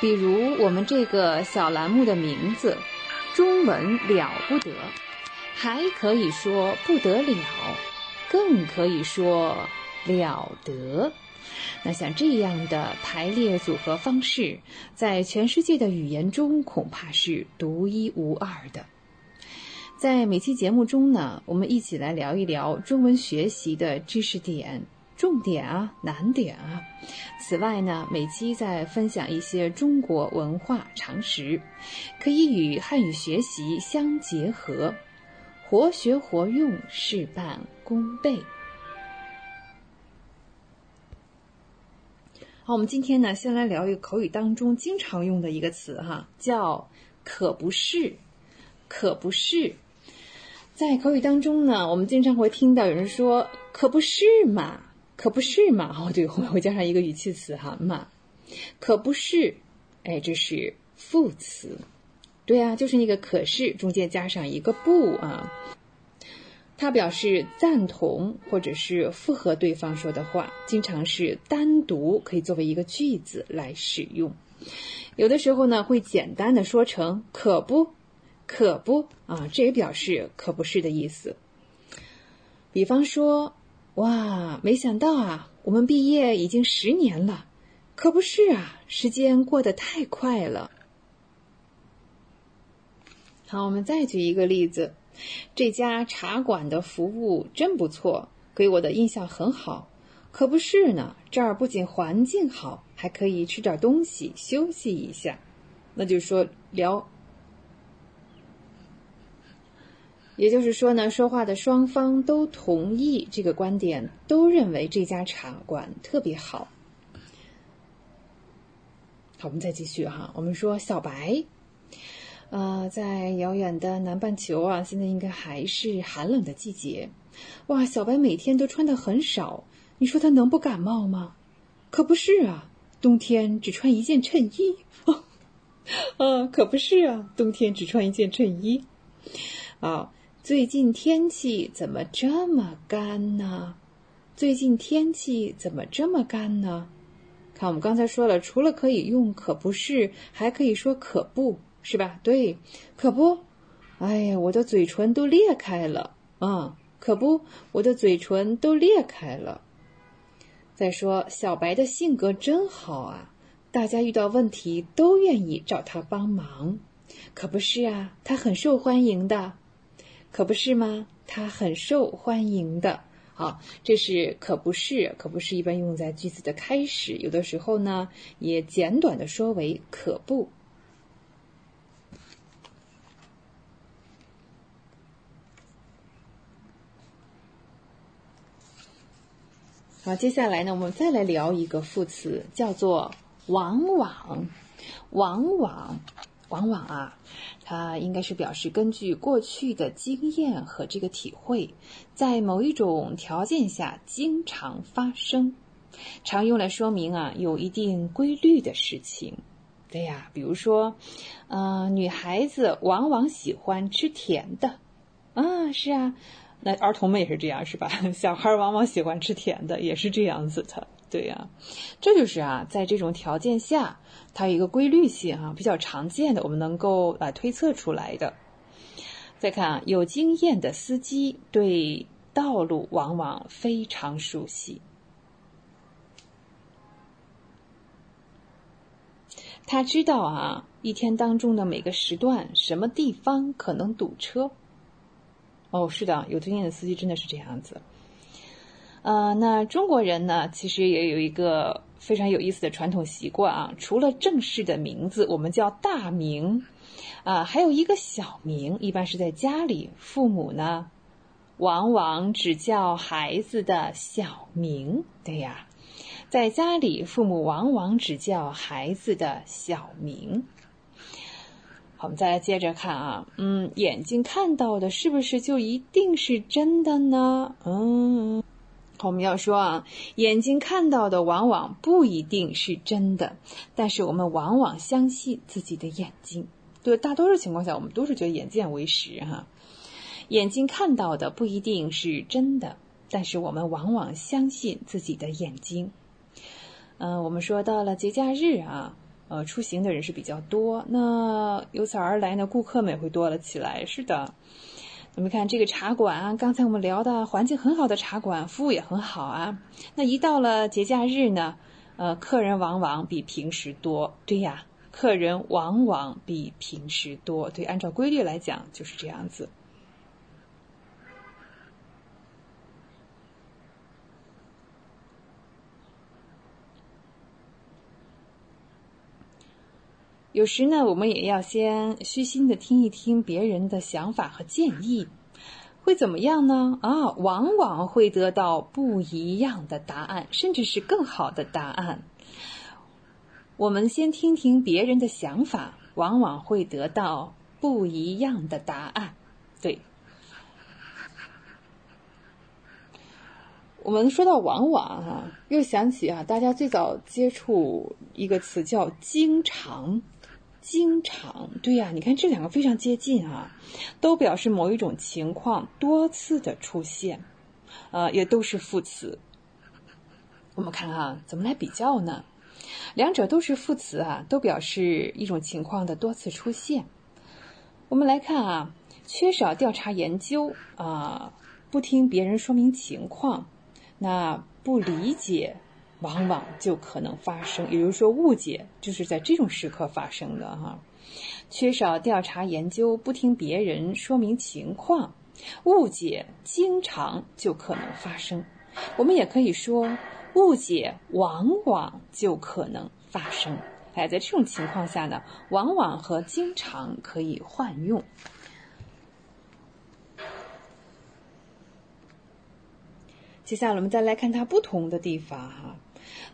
比如我们这个小栏目的名字“中文了不得”，还可以说不得了，更可以说了得。那像这样的排列组合方式，在全世界的语言中恐怕是独一无二的。在每期节目中呢，我们一起来聊一聊中文学习的知识点。重点啊，难点啊。此外呢，每期再分享一些中国文化常识，可以与汉语学习相结合，活学活用，事半功倍。好，我们今天呢，先来聊一个口语当中经常用的一个词哈，叫“可不是”，可不是。在口语当中呢，我们经常会听到有人说“可不是嘛”。可不是嘛？哦，对，后面会加上一个语气词哈嘛，可不是，哎，这是副词，对啊，就是那个可是中间加上一个不啊，它表示赞同或者是附和对方说的话，经常是单独可以作为一个句子来使用，有的时候呢会简单的说成可不，可不啊，这也表示可不是的意思，比方说。哇，没想到啊，我们毕业已经十年了，可不是啊，时间过得太快了。好，我们再举一个例子，这家茶馆的服务真不错，给我的印象很好。可不是呢，这儿不仅环境好，还可以吃点东西休息一下。那就说聊。也就是说呢，说话的双方都同意这个观点，都认为这家茶馆特别好。好，我们再继续哈。我们说小白，呃，在遥远的南半球啊，现在应该还是寒冷的季节。哇，小白每天都穿的很少，你说他能不感冒吗？可不是啊，冬天只穿一件衬衣。啊，可不是啊，冬天只穿一件衬衣。啊。最近天气怎么这么干呢？最近天气怎么这么干呢？看，我们刚才说了，除了可以用“可不是”，还可以说“可不是”吧？对，可不。哎呀，我的嘴唇都裂开了啊！可不，我的嘴唇都裂开了。再说，小白的性格真好啊，大家遇到问题都愿意找他帮忙。可不是啊，他很受欢迎的。可不是吗？它很受欢迎的。好，这是可不是，可不是一般用在句子的开始，有的时候呢也简短的说为可不。好，接下来呢，我们再来聊一个副词，叫做往往，往往。往往啊，它应该是表示根据过去的经验和这个体会，在某一种条件下经常发生，常用来说明啊有一定规律的事情。对呀，比如说，嗯，女孩子往往喜欢吃甜的，啊，是啊，那儿童们也是这样，是吧？小孩往往喜欢吃甜的，也是这样子的。对呀，这就是啊，在这种条件下，它有一个规律性啊，比较常见的，我们能够啊推测出来的。再看啊，有经验的司机对道路往往非常熟悉，他知道啊，一天当中的每个时段，什么地方可能堵车。哦，是的，有经验的司机真的是这样子。呃，那中国人呢，其实也有一个非常有意思的传统习惯啊。除了正式的名字，我们叫大名，啊，还有一个小名，一般是在家里，父母呢，往往只叫孩子的小名。对呀，在家里，父母往往只叫孩子的小名。好，我们再来接着看啊，嗯，眼睛看到的是不是就一定是真的呢？嗯，我们要说啊，眼睛看到的往往不一定是真的，但是我们往往相信自己的眼睛。对，大多数情况下，我们都是觉得眼见为实哈。眼睛看到的不一定是真的，但是我们往往相信自己的眼睛。嗯，我们说到了节假日啊。呃，出行的人是比较多，那由此而来呢，顾客们也会多了起来。是的，你们看这个茶馆啊，刚才我们聊的环境很好的茶馆，服务也很好啊。那一到了节假日呢，呃，客人往往比平时多。对呀，客人往往比平时多。对，按照规律来讲就是这样子。有时呢，我们也要先虚心的听一听别人的想法和建议，会怎么样呢？啊，往往会得到不一样的答案，甚至是更好的答案。我们先听听别人的想法，往往会得到不一样的答案。对，我们说到往往哈，又想起啊，大家最早接触一个词叫“经常”。经常对呀，你看这两个非常接近啊，都表示某一种情况多次的出现，呃，也都是副词。我们看啊，怎么来比较呢？两者都是副词啊，都表示一种情况的多次出现。我们来看啊，缺少调查研究啊，不听别人说明情况，那不理解。往往就可能发生，也就是说，误解就是在这种时刻发生的哈。缺少调查研究，不听别人说明情况，误解经常就可能发生。我们也可以说，误解往往就可能发生。哎，在这种情况下呢，往往和经常可以换用。接下来我们再来看它不同的地方哈。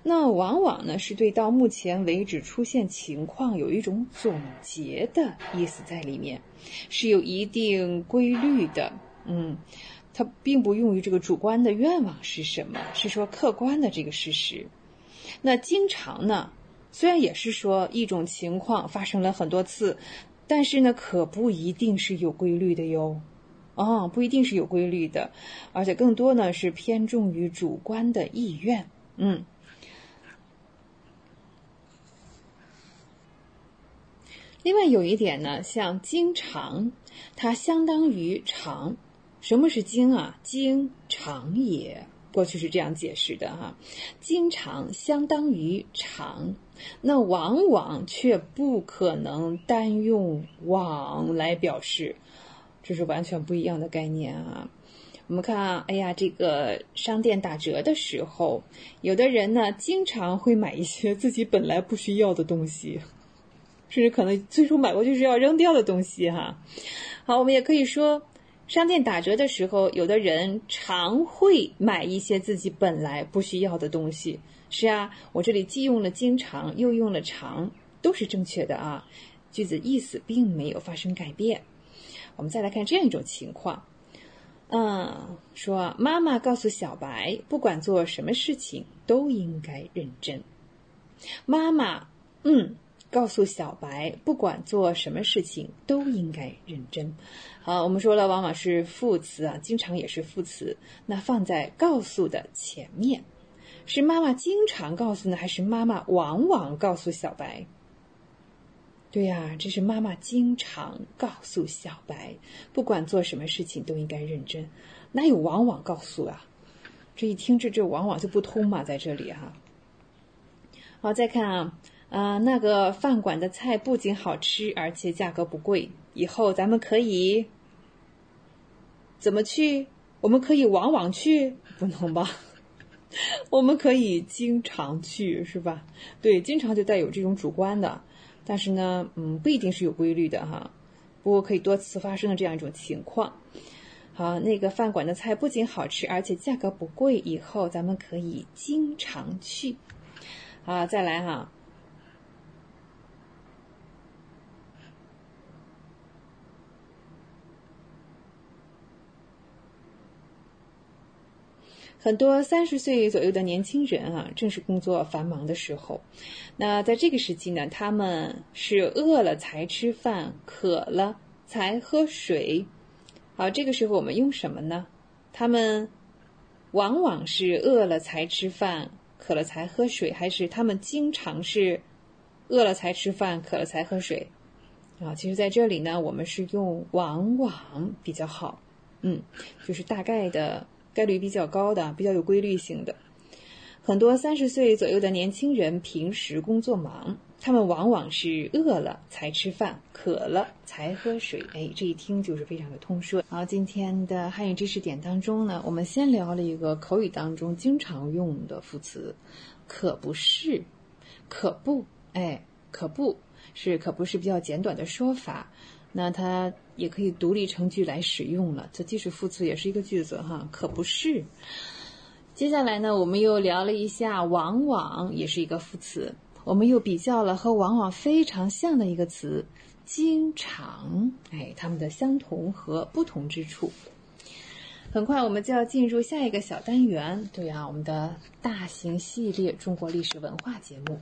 那往往呢是对到目前为止出现情况有一种总结的意思在里面，是有一定规律的。嗯，它并不用于这个主观的愿望是什么，是说客观的这个事实。那经常呢，虽然也是说一种情况发生了很多次，但是呢可不一定是有规律的哟。哦，不一定是有规律的，而且更多呢是偏重于主观的意愿。嗯。另外有一点呢，像经常，它相当于常。什么是经啊？经常也，过去是这样解释的哈。经常相当于常，那往往却不可能单用往来表示，这是完全不一样的概念啊。我们看啊，哎呀，这个商店打折的时候，有的人呢，经常会买一些自己本来不需要的东西。甚至可能最初买过就是要扔掉的东西哈。好，我们也可以说，商店打折的时候，有的人常会买一些自己本来不需要的东西。是啊，我这里既用了经常，又用了常，都是正确的啊。句子意思并没有发生改变。我们再来看这样一种情况，嗯，说妈妈告诉小白，不管做什么事情都应该认真。妈妈，嗯。告诉小白，不管做什么事情都应该认真。好，我们说了，往往是副词啊，经常也是副词。那放在告诉的前面，是妈妈经常告诉呢，还是妈妈往往告诉小白？对呀，这是妈妈经常告诉小白，不管做什么事情都应该认真。哪有往往告诉啊？这一听这这往往就不通嘛，在这里哈。好，再看啊。啊，那个饭馆的菜不仅好吃，而且价格不贵。以后咱们可以怎么去？我们可以往往去，不能吧？我们可以经常去，是吧？对，经常就带有这种主观的，但是呢，嗯，不一定是有规律的哈。不过可以多次发生的这样一种情况。好，那个饭馆的菜不仅好吃，而且价格不贵。以后咱们可以经常去。好，再来哈。很多三十岁左右的年轻人啊，正是工作繁忙的时候。那在这个时期呢，他们是饿了才吃饭，渴了才喝水。好，这个时候我们用什么呢？他们往往是饿了才吃饭，渴了才喝水，还是他们经常是饿了才吃饭，渴了才喝水？啊，其实在这里呢，我们是用往往比较好。嗯，就是大概的。概率比较高的，比较有规律性的。很多三十岁左右的年轻人平时工作忙，他们往往是饿了才吃饭，渴了才喝水。哎，这一听就是非常的通顺。好，今天的汉语知识点当中呢，我们先聊了一个口语当中经常用的副词，可不是，可不，哎，可不是，可不是比较简短的说法。那它也可以独立成句来使用了，这既是副词也是一个句子哈，可不是。接下来呢，我们又聊了一下，往往也是一个副词，我们又比较了和往往非常像的一个词，经常，哎，它们的相同和不同之处。很快我们就要进入下一个小单元，对啊，我们的大型系列中国历史文化节目。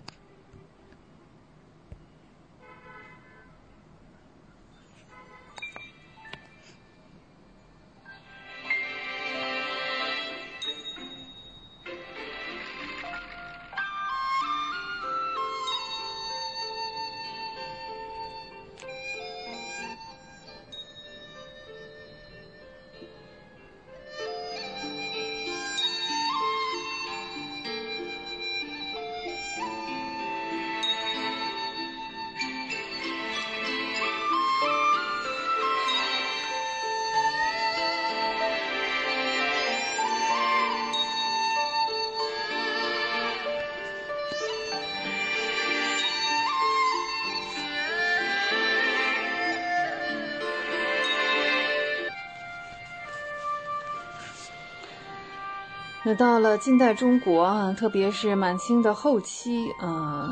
到了近代中国啊，特别是满清的后期啊，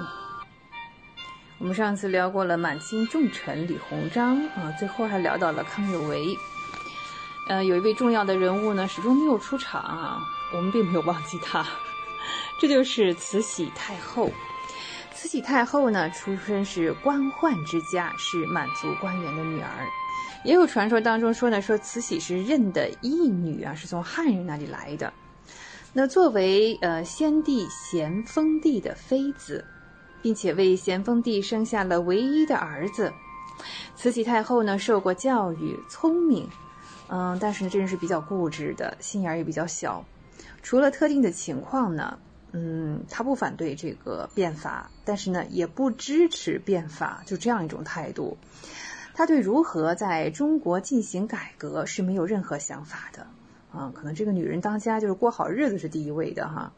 我们上次聊过了满清重臣李鸿章啊，最后还聊到了康有为。呃，有一位重要的人物呢，始终没有出场啊，我们并没有忘记他，这就是慈禧太后。慈禧太后呢，出身是官宦之家，是满族官员的女儿。也有传说当中说呢，说慈禧是认的义女啊，是从汉人那里来的。那作为呃先帝咸丰帝的妃子，并且为咸丰帝生下了唯一的儿子，慈禧太后呢受过教育，聪明，嗯，但是呢这人是比较固执的，心眼也比较小。除了特定的情况呢，嗯，他不反对这个变法，但是呢也不支持变法，就这样一种态度。他对如何在中国进行改革是没有任何想法的。啊，可能这个女人当家就是过好日子是第一位的哈，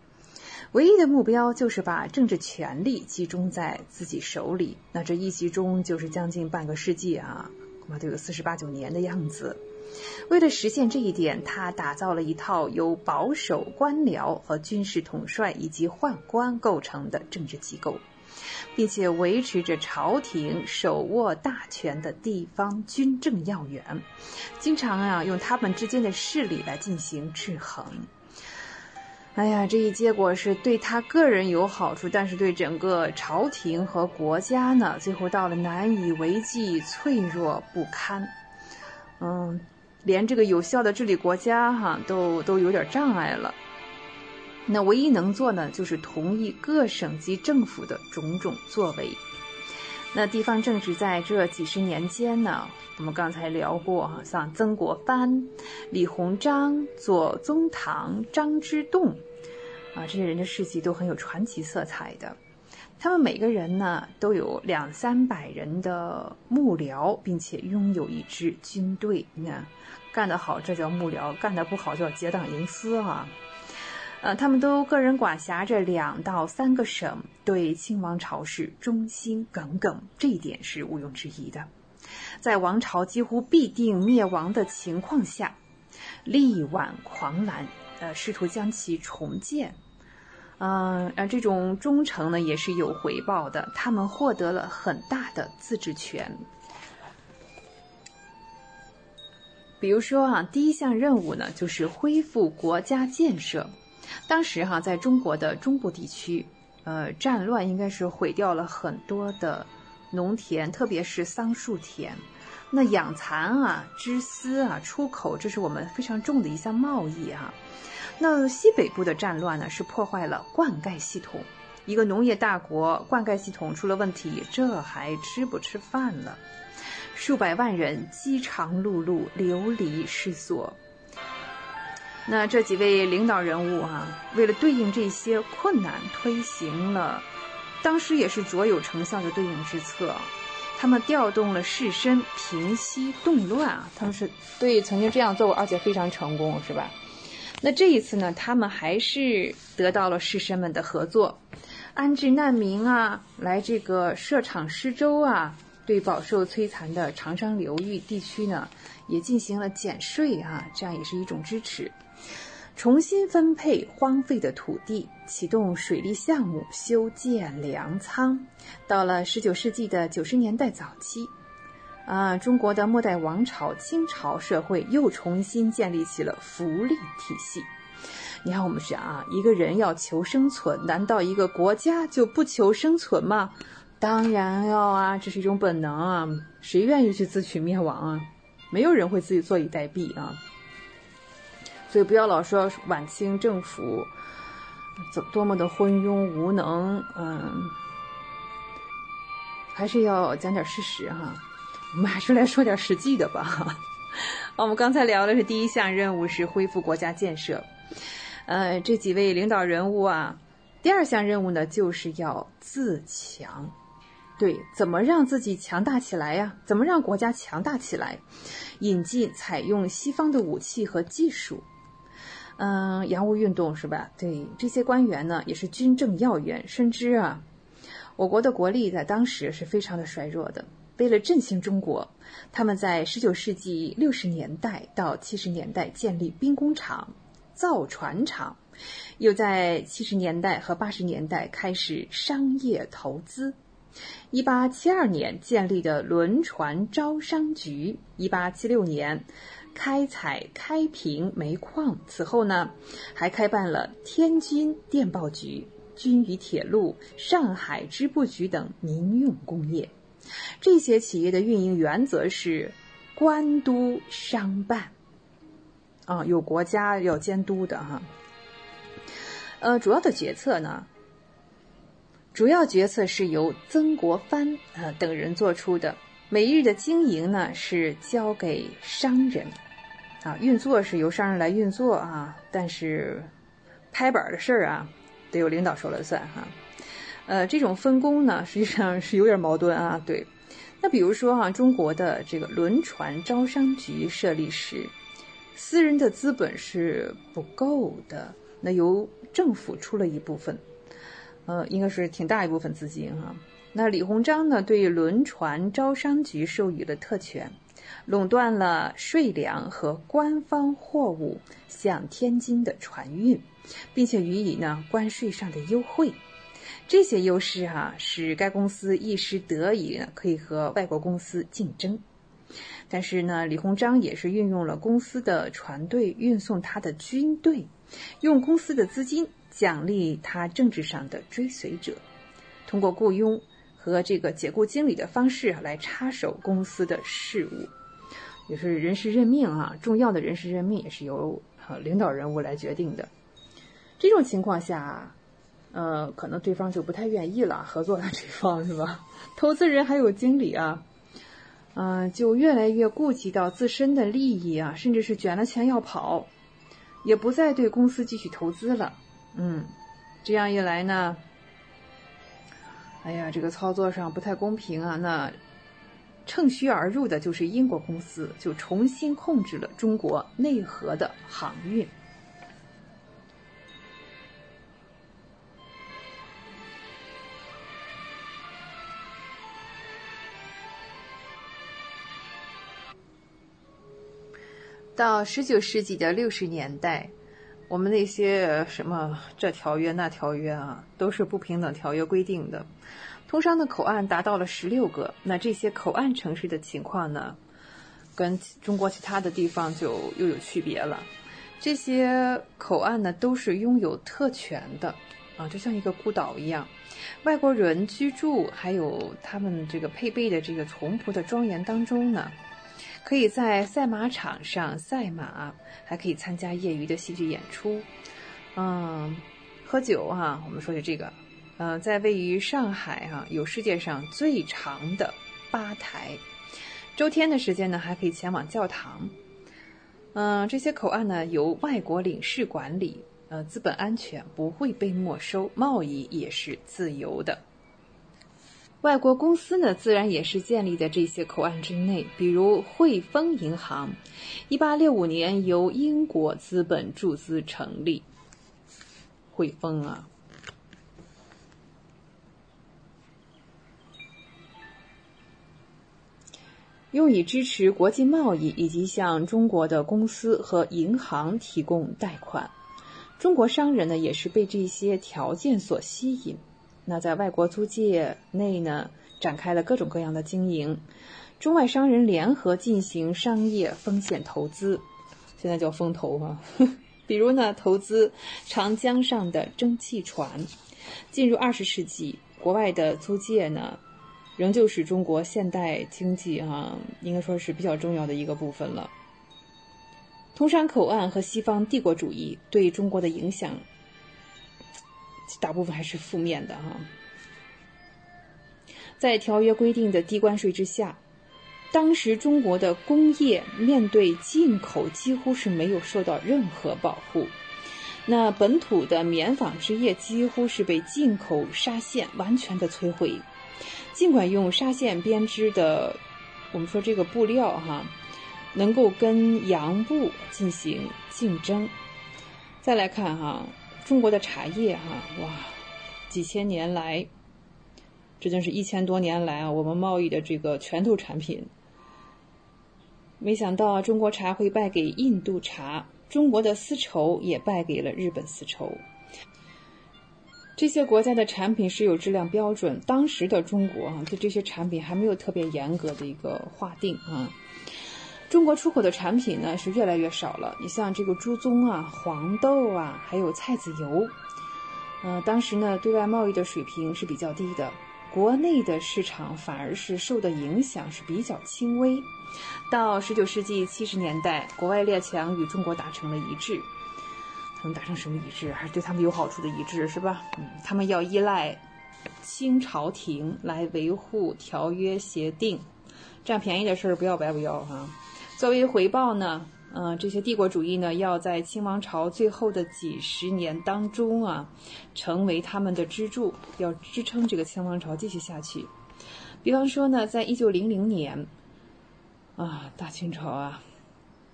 唯一的目标就是把政治权力集中在自己手里。那这一集中就是将近半个世纪啊，恐怕都有四十八九年的样子。为了实现这一点，他打造了一套由保守官僚和军事统帅以及宦官构成的政治机构。并且维持着朝廷手握大权的地方军政要员，经常啊用他们之间的势力来进行制衡。哎呀，这一结果是对他个人有好处，但是对整个朝廷和国家呢，最后到了难以为继、脆弱不堪。嗯，连这个有效的治理国家哈都都有点障碍了。那唯一能做呢，就是同意各省级政府的种种作为。那地方政治在这几十年间呢，我们刚才聊过哈，像曾国藩、李鸿章、左宗棠、张之洞，啊，这些人的事迹都很有传奇色彩的。他们每个人呢，都有两三百人的幕僚，并且拥有一支军队。你看，干得好，这叫幕僚；干得不好，叫结党营私啊。呃，他们都个人管辖着两到三个省，对清王朝是忠心耿耿，这一点是毋庸置疑的。在王朝几乎必定灭亡的情况下，力挽狂澜，呃，试图将其重建。嗯，而这种忠诚呢，也是有回报的，他们获得了很大的自治权。比如说啊，第一项任务呢，就是恢复国家建设。当时哈，在中国的中部地区，呃，战乱应该是毁掉了很多的农田，特别是桑树田。那养蚕啊、织丝啊、出口，这是我们非常重的一项贸易啊。那西北部的战乱呢，是破坏了灌溉系统。一个农业大国，灌溉系统出了问题，这还吃不吃饭了？数百万人饥肠辘辘，流离失所。那这几位领导人物啊，为了对应这些困难，推行了当时也是卓有成效的对应之策。他们调动了士绅平息动乱啊，他们是对曾经这样做过，而且非常成功，是吧？那这一次呢，他们还是得到了士绅们的合作，安置难民啊，来这个设厂施粥啊，对饱受摧残的长江流域地区呢，也进行了减税啊，这样也是一种支持。重新分配荒废的土地，启动水利项目，修建粮仓。到了十九世纪的九十年代早期，啊，中国的末代王朝清朝社会又重新建立起了福利体系。你看，我们想啊，一个人要求生存，难道一个国家就不求生存吗？当然要啊，这是一种本能啊，谁愿意去自取灭亡啊？没有人会自己坐以待毙啊。所以不要老说晚清政府怎多么的昏庸无能，嗯，还是要讲点事实哈。我们还是来说点实际的吧。我们刚才聊的是第一项任务是恢复国家建设，呃，这几位领导人物啊，第二项任务呢就是要自强。对，怎么让自己强大起来呀？怎么让国家强大起来？引进采用西方的武器和技术。嗯，洋务运动是吧？对，这些官员呢也是军政要员，深知啊，我国的国力在当时是非常的衰弱的。为了振兴中国，他们在十九世纪六十年代到七十年代建立兵工厂、造船厂，又在七十年代和八十年代开始商业投资。一八七二年建立的轮船招商局，一八七六年。开采开平煤矿，此后呢，还开办了天津电报局、军余铁路、上海织布局等民用工业。这些企业的运营原则是官督商办，啊，有国家要监督的哈。呃，主要的决策呢，主要决策是由曾国藩啊等人做出的。每日的经营呢是交给商人，啊，运作是由商人来运作啊，但是拍板的事儿啊，得由领导说了算哈。呃，这种分工呢，实际上是有点矛盾啊。对，那比如说哈，中国的这个轮船招商局设立时，私人的资本是不够的，那由政府出了一部分，呃，应该是挺大一部分资金哈。那李鸿章呢，对轮船招商局授予了特权，垄断了税粮和官方货物向天津的船运，并且予以呢关税上的优惠。这些优势哈，使该公司一时得以呢可以和外国公司竞争。但是呢，李鸿章也是运用了公司的船队运送他的军队，用公司的资金奖励他政治上的追随者，通过雇佣。和这个解雇经理的方式来插手公司的事务，也是人事任命啊，重要的人事任命也是由领导人物来决定的。这种情况下，呃，可能对方就不太愿意了，合作的这方是吧？投资人还有经理啊，嗯，就越来越顾及到自身的利益啊，甚至是卷了钱要跑，也不再对公司继续投资了。嗯，这样一来呢？哎呀，这个操作上不太公平啊！那趁虚而入的就是英国公司，就重新控制了中国内河的航运。到十九世纪的六十年代。我们那些什么这条约那条约啊，都是不平等条约规定的。通商的口岸达到了十六个，那这些口岸城市的情况呢，跟中国其他的地方就又有区别了。这些口岸呢都是拥有特权的啊，就像一个孤岛一样。外国人居住，还有他们这个配备的这个宏图的庄园当中呢，可以在赛马场上赛马，还可以参加业余的戏剧演出，嗯，喝酒哈。我们说的这个，呃，在位于上海哈，有世界上最长的吧台，周天的时间呢，还可以前往教堂。嗯，这些口岸呢由外国领事管理。呃，资本安全不会被没收，贸易也是自由的。外国公司呢，自然也是建立在这些口岸之内，比如汇丰银行，一八六五年由英国资本注资成立。汇丰啊，用以支持国际贸易以及向中国的公司和银行提供贷款。中国商人呢，也是被这些条件所吸引，那在外国租界内呢，展开了各种各样的经营。中外商人联合进行商业风险投资，现在叫风投哈。比如呢，投资长江上的蒸汽船。进入二十世纪，国外的租界呢，仍旧是中国现代经济哈，应该说是比较重要的一个部分了。通商口岸和西方帝国主义对中国的影响，大部分还是负面的哈。在条约规定的低关税之下，当时中国的工业面对进口几乎是没有受到任何保护。那本土的棉纺织业几乎是被进口纱线完全的摧毁。尽管用纱线编织的，我们说这个布料哈。能够跟洋布进行竞争。再来看哈，中国的茶叶哈，哇，几千年来，这真是一千多年来啊，我们贸易的这个拳头产品。没想到中国茶会败给印度茶，中国的丝绸也败给了日本丝绸。这些国家的产品是有质量标准，当时的中国啊，对这些产品还没有特别严格的一个划定啊。中国出口的产品呢是越来越少了。你像这个猪鬃啊、黄豆啊，还有菜籽油，呃，当时呢对外贸易的水平是比较低的，国内的市场反而是受的影响是比较轻微。到十九世纪七十年代，国外列强与中国达成了一致，他们达成什么一致？还是对他们有好处的一致，是吧？嗯，他们要依赖清朝廷来维护条约协定，占便宜的事儿不要白不要哈。作为回报呢，嗯，这些帝国主义呢，要在清王朝最后的几十年当中啊，成为他们的支柱，要支撑这个清王朝继续下去。比方说呢，在一九零零年，啊，大清朝啊，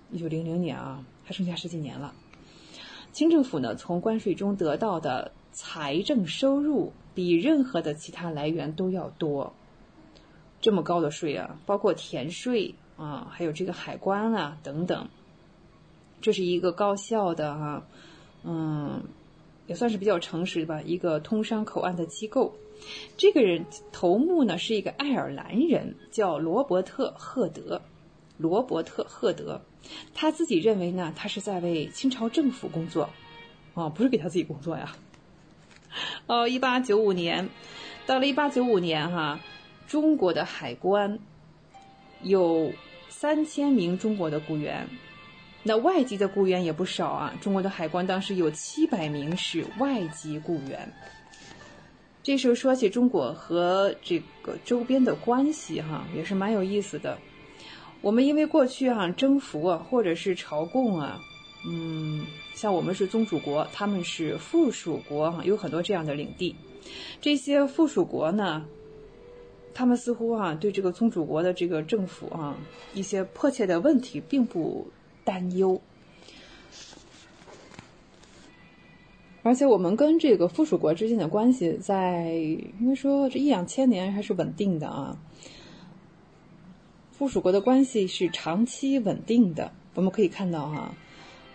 一九零零年啊，还剩下十几年了，清政府呢，从关税中得到的财政收入比任何的其他来源都要多。这么高的税啊，包括田税。啊，还有这个海关啊等等，这是一个高效的哈，嗯，也算是比较诚实吧，一个通商口岸的机构。这个人头目呢是一个爱尔兰人，叫罗伯特·赫德。罗伯特·赫德，他自己认为呢，他是在为清朝政府工作，啊，不是给他自己工作呀。哦，一八九五年，到了一八九五年哈，中国的海关有。三千名中国的雇员，那外籍的雇员也不少啊。中国的海关当时有七百名是外籍雇员。这时候说起中国和这个周边的关系，哈，也是蛮有意思的。我们因为过去哈征服啊，或者是朝贡啊，嗯，像我们是宗主国，他们是附属国，哈，有很多这样的领地。这些附属国呢？他们似乎啊，对这个宗主国的这个政府啊，一些迫切的问题并不担忧。而且我们跟这个附属国之间的关系，在应该说这一两千年还是稳定的啊。附属国的关系是长期稳定的。我们可以看到哈，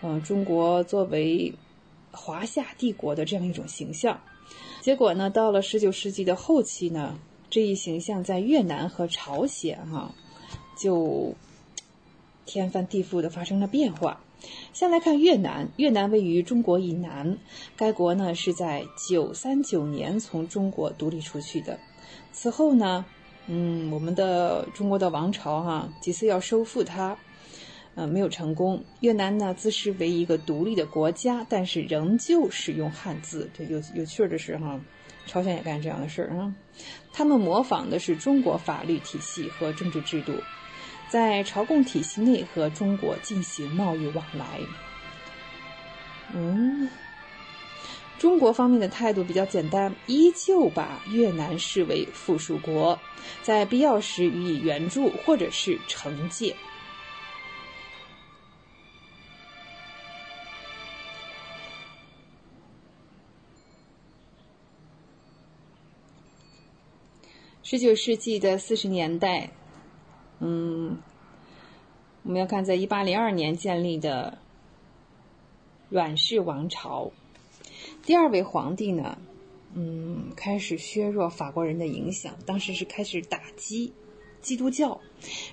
嗯，中国作为华夏帝国的这样一种形象，结果呢，到了十九世纪的后期呢。这一形象在越南和朝鲜哈，就天翻地覆的发生了变化。先来看越南，越南位于中国以南，该国呢是在九三九年从中国独立出去的。此后呢，嗯，我们的中国的王朝哈几次要收复它，呃，没有成功。越南呢自视为一个独立的国家，但是仍旧使用汉字。这有有趣的是哈，朝鲜也干这样的事儿啊。他们模仿的是中国法律体系和政治制度。在朝贡体系内和中国进行贸易往来。嗯，中国方面的态度比较简单，依旧把越南视为附属国，在必要时予以援助或者是惩戒。十九世纪的四十年代。嗯，我们要看，在一八零二年建立的阮氏王朝，第二位皇帝呢，嗯，开始削弱法国人的影响。当时是开始打击基督教，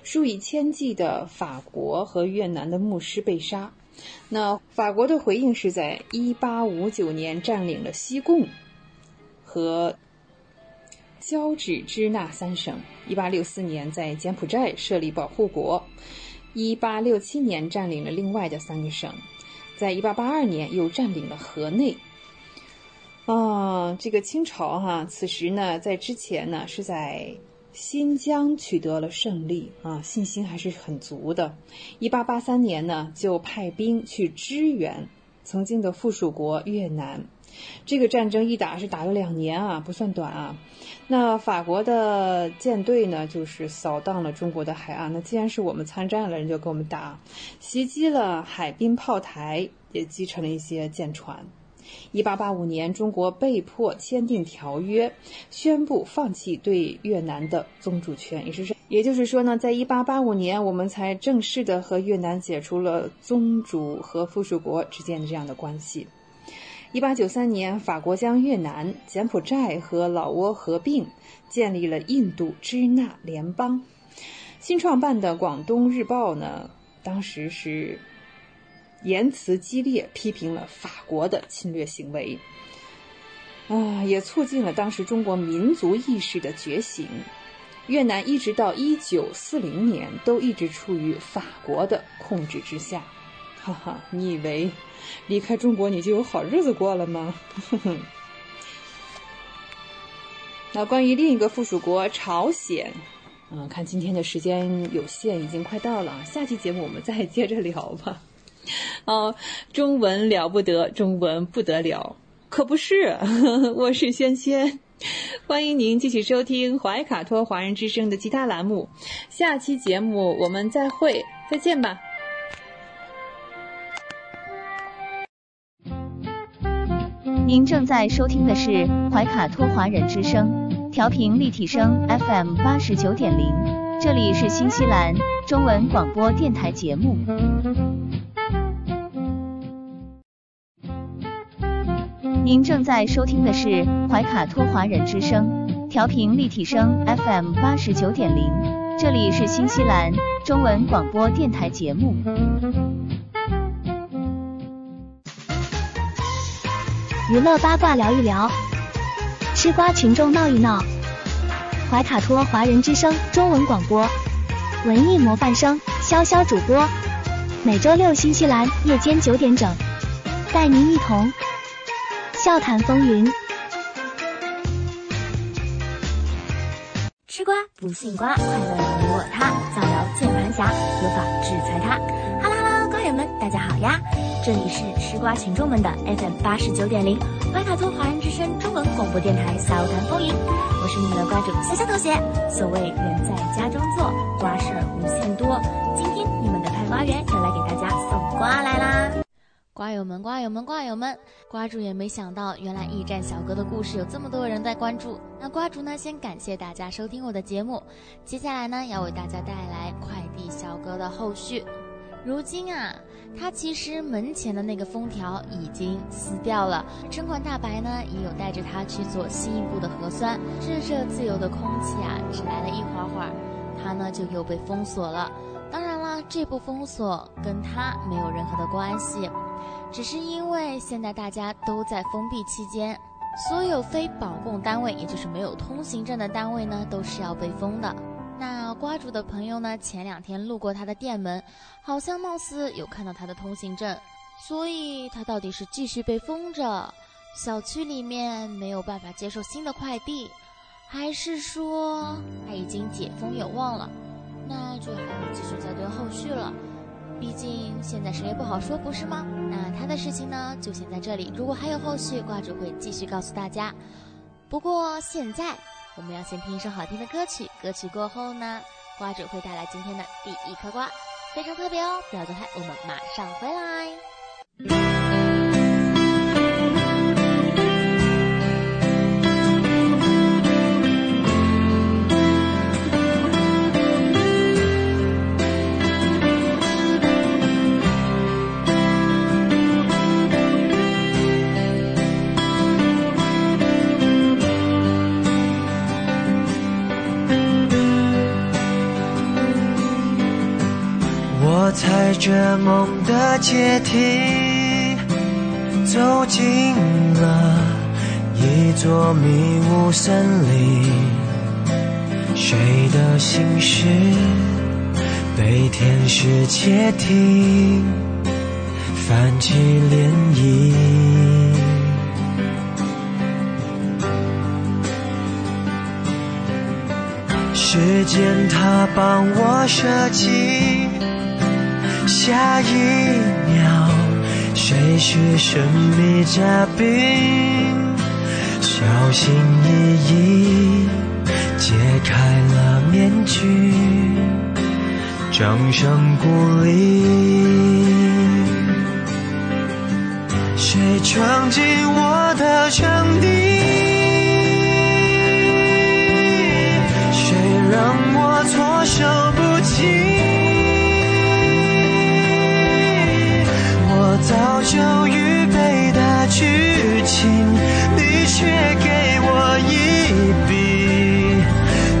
数以千计的法国和越南的牧师被杀。那法国的回应是在一八五九年占领了西贡和。交趾支那三省，一八六四年在柬埔寨设立保护国，一八六七年占领了另外的三个省，在一八八二年又占领了河内。啊，这个清朝哈，此时呢，在之前呢是在新疆取得了胜利啊，信心还是很足的。一八八三年呢，就派兵去支援曾经的附属国越南。这个战争一打是打了两年啊，不算短啊。那法国的舰队呢，就是扫荡了中国的海岸。那既然是我们参战了，人就跟我们打，袭击了海滨炮台，也击沉了一些舰船。一八八五年，中国被迫签订条约，宣布放弃对越南的宗主权。也是也就是说呢，在一八八五年，我们才正式的和越南解除了宗主和附属国之间的这样的关系。一八九三年，法国将越南、柬埔寨和老挝合并，建立了印度支那联邦。新创办的《广东日报》呢，当时是言辞激烈，批评了法国的侵略行为，啊，也促进了当时中国民族意识的觉醒。越南一直到一九四零年，都一直处于法国的控制之下。哈哈，你以为？离开中国，你就有好日子过了吗？哼 哼那关于另一个附属国朝鲜，嗯，看今天的时间有限，已经快到了，下期节目我们再接着聊吧。哦，中文了不得，中文不得了，可不是。呵 呵我是萱萱，欢迎您继续收听怀卡托华人之声的其他栏目。下期节目我们再会，再见吧。您正在收听的是怀卡托华人之声，调频立体声 FM 八十九点零，这里是新西兰中文广播电台节目。您正在收听的是怀卡托华人之声，调频立体声 FM 八十九点零，这里是新西兰中文广播电台节目。娱乐八卦聊一聊，吃瓜群众闹一闹。怀卡托华人之声中文广播，文艺模范生潇潇主播，每周六新西兰夜间九点整，带您一同笑谈风云。吃瓜不信瓜，快乐你我他，造谣键盘侠，合法制裁他。哈喽哈喽，瓜友们，大家好呀！这里是吃瓜群众们的 FM 八十九点零，怀卡托华人之声中文广播电台笑谈风云，我是你们的瓜主潇潇同学。所谓人在家中坐，瓜事儿无限多。今天你们的派瓜员又来给大家送瓜来啦！瓜友们，瓜友们，瓜友们，瓜主也没想到，原来驿站小哥的故事有这么多人在关注。那瓜主呢，先感谢大家收听我的节目，接下来呢，要为大家带来快递小哥的后续。如今啊，他其实门前的那个封条已经撕掉了，城管大白呢也有带着他去做进一步的核酸。这自由的空气啊，只来了一会儿会儿，他呢就又被封锁了。当然啦，这部封锁跟他没有任何的关系，只是因为现在大家都在封闭期间，所有非保供单位，也就是没有通行证的单位呢，都是要被封的。那瓜主的朋友呢，前两天路过他的店门，好像貌似有看到他的通行证，所以他到底是继续被封着，小区里面没有办法接受新的快递，还是说他已经解封有望了？那就还要继续再蹲后续了，毕竟现在谁也不好说，不是吗？那他的事情呢，就先在这里。如果还有后续，瓜主会继续告诉大家。不过现在我们要先听一首好听的歌曲，歌曲过后呢，瓜主会带来今天的第一颗瓜，非常特别哦，不要走开，我们马上回来。我踩着梦的阶梯，走进了一座迷雾森林。谁的心事被天使窃听，泛起涟漪。时间它帮我设计。下一秒，谁是神秘嘉宾？小心翼翼揭开了面具，掌声鼓励。谁闯进我的场地？谁让我措手不及？早就预备的剧情，你却给我一笔，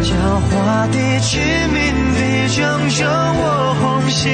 狡猾地、致命地正中我红心，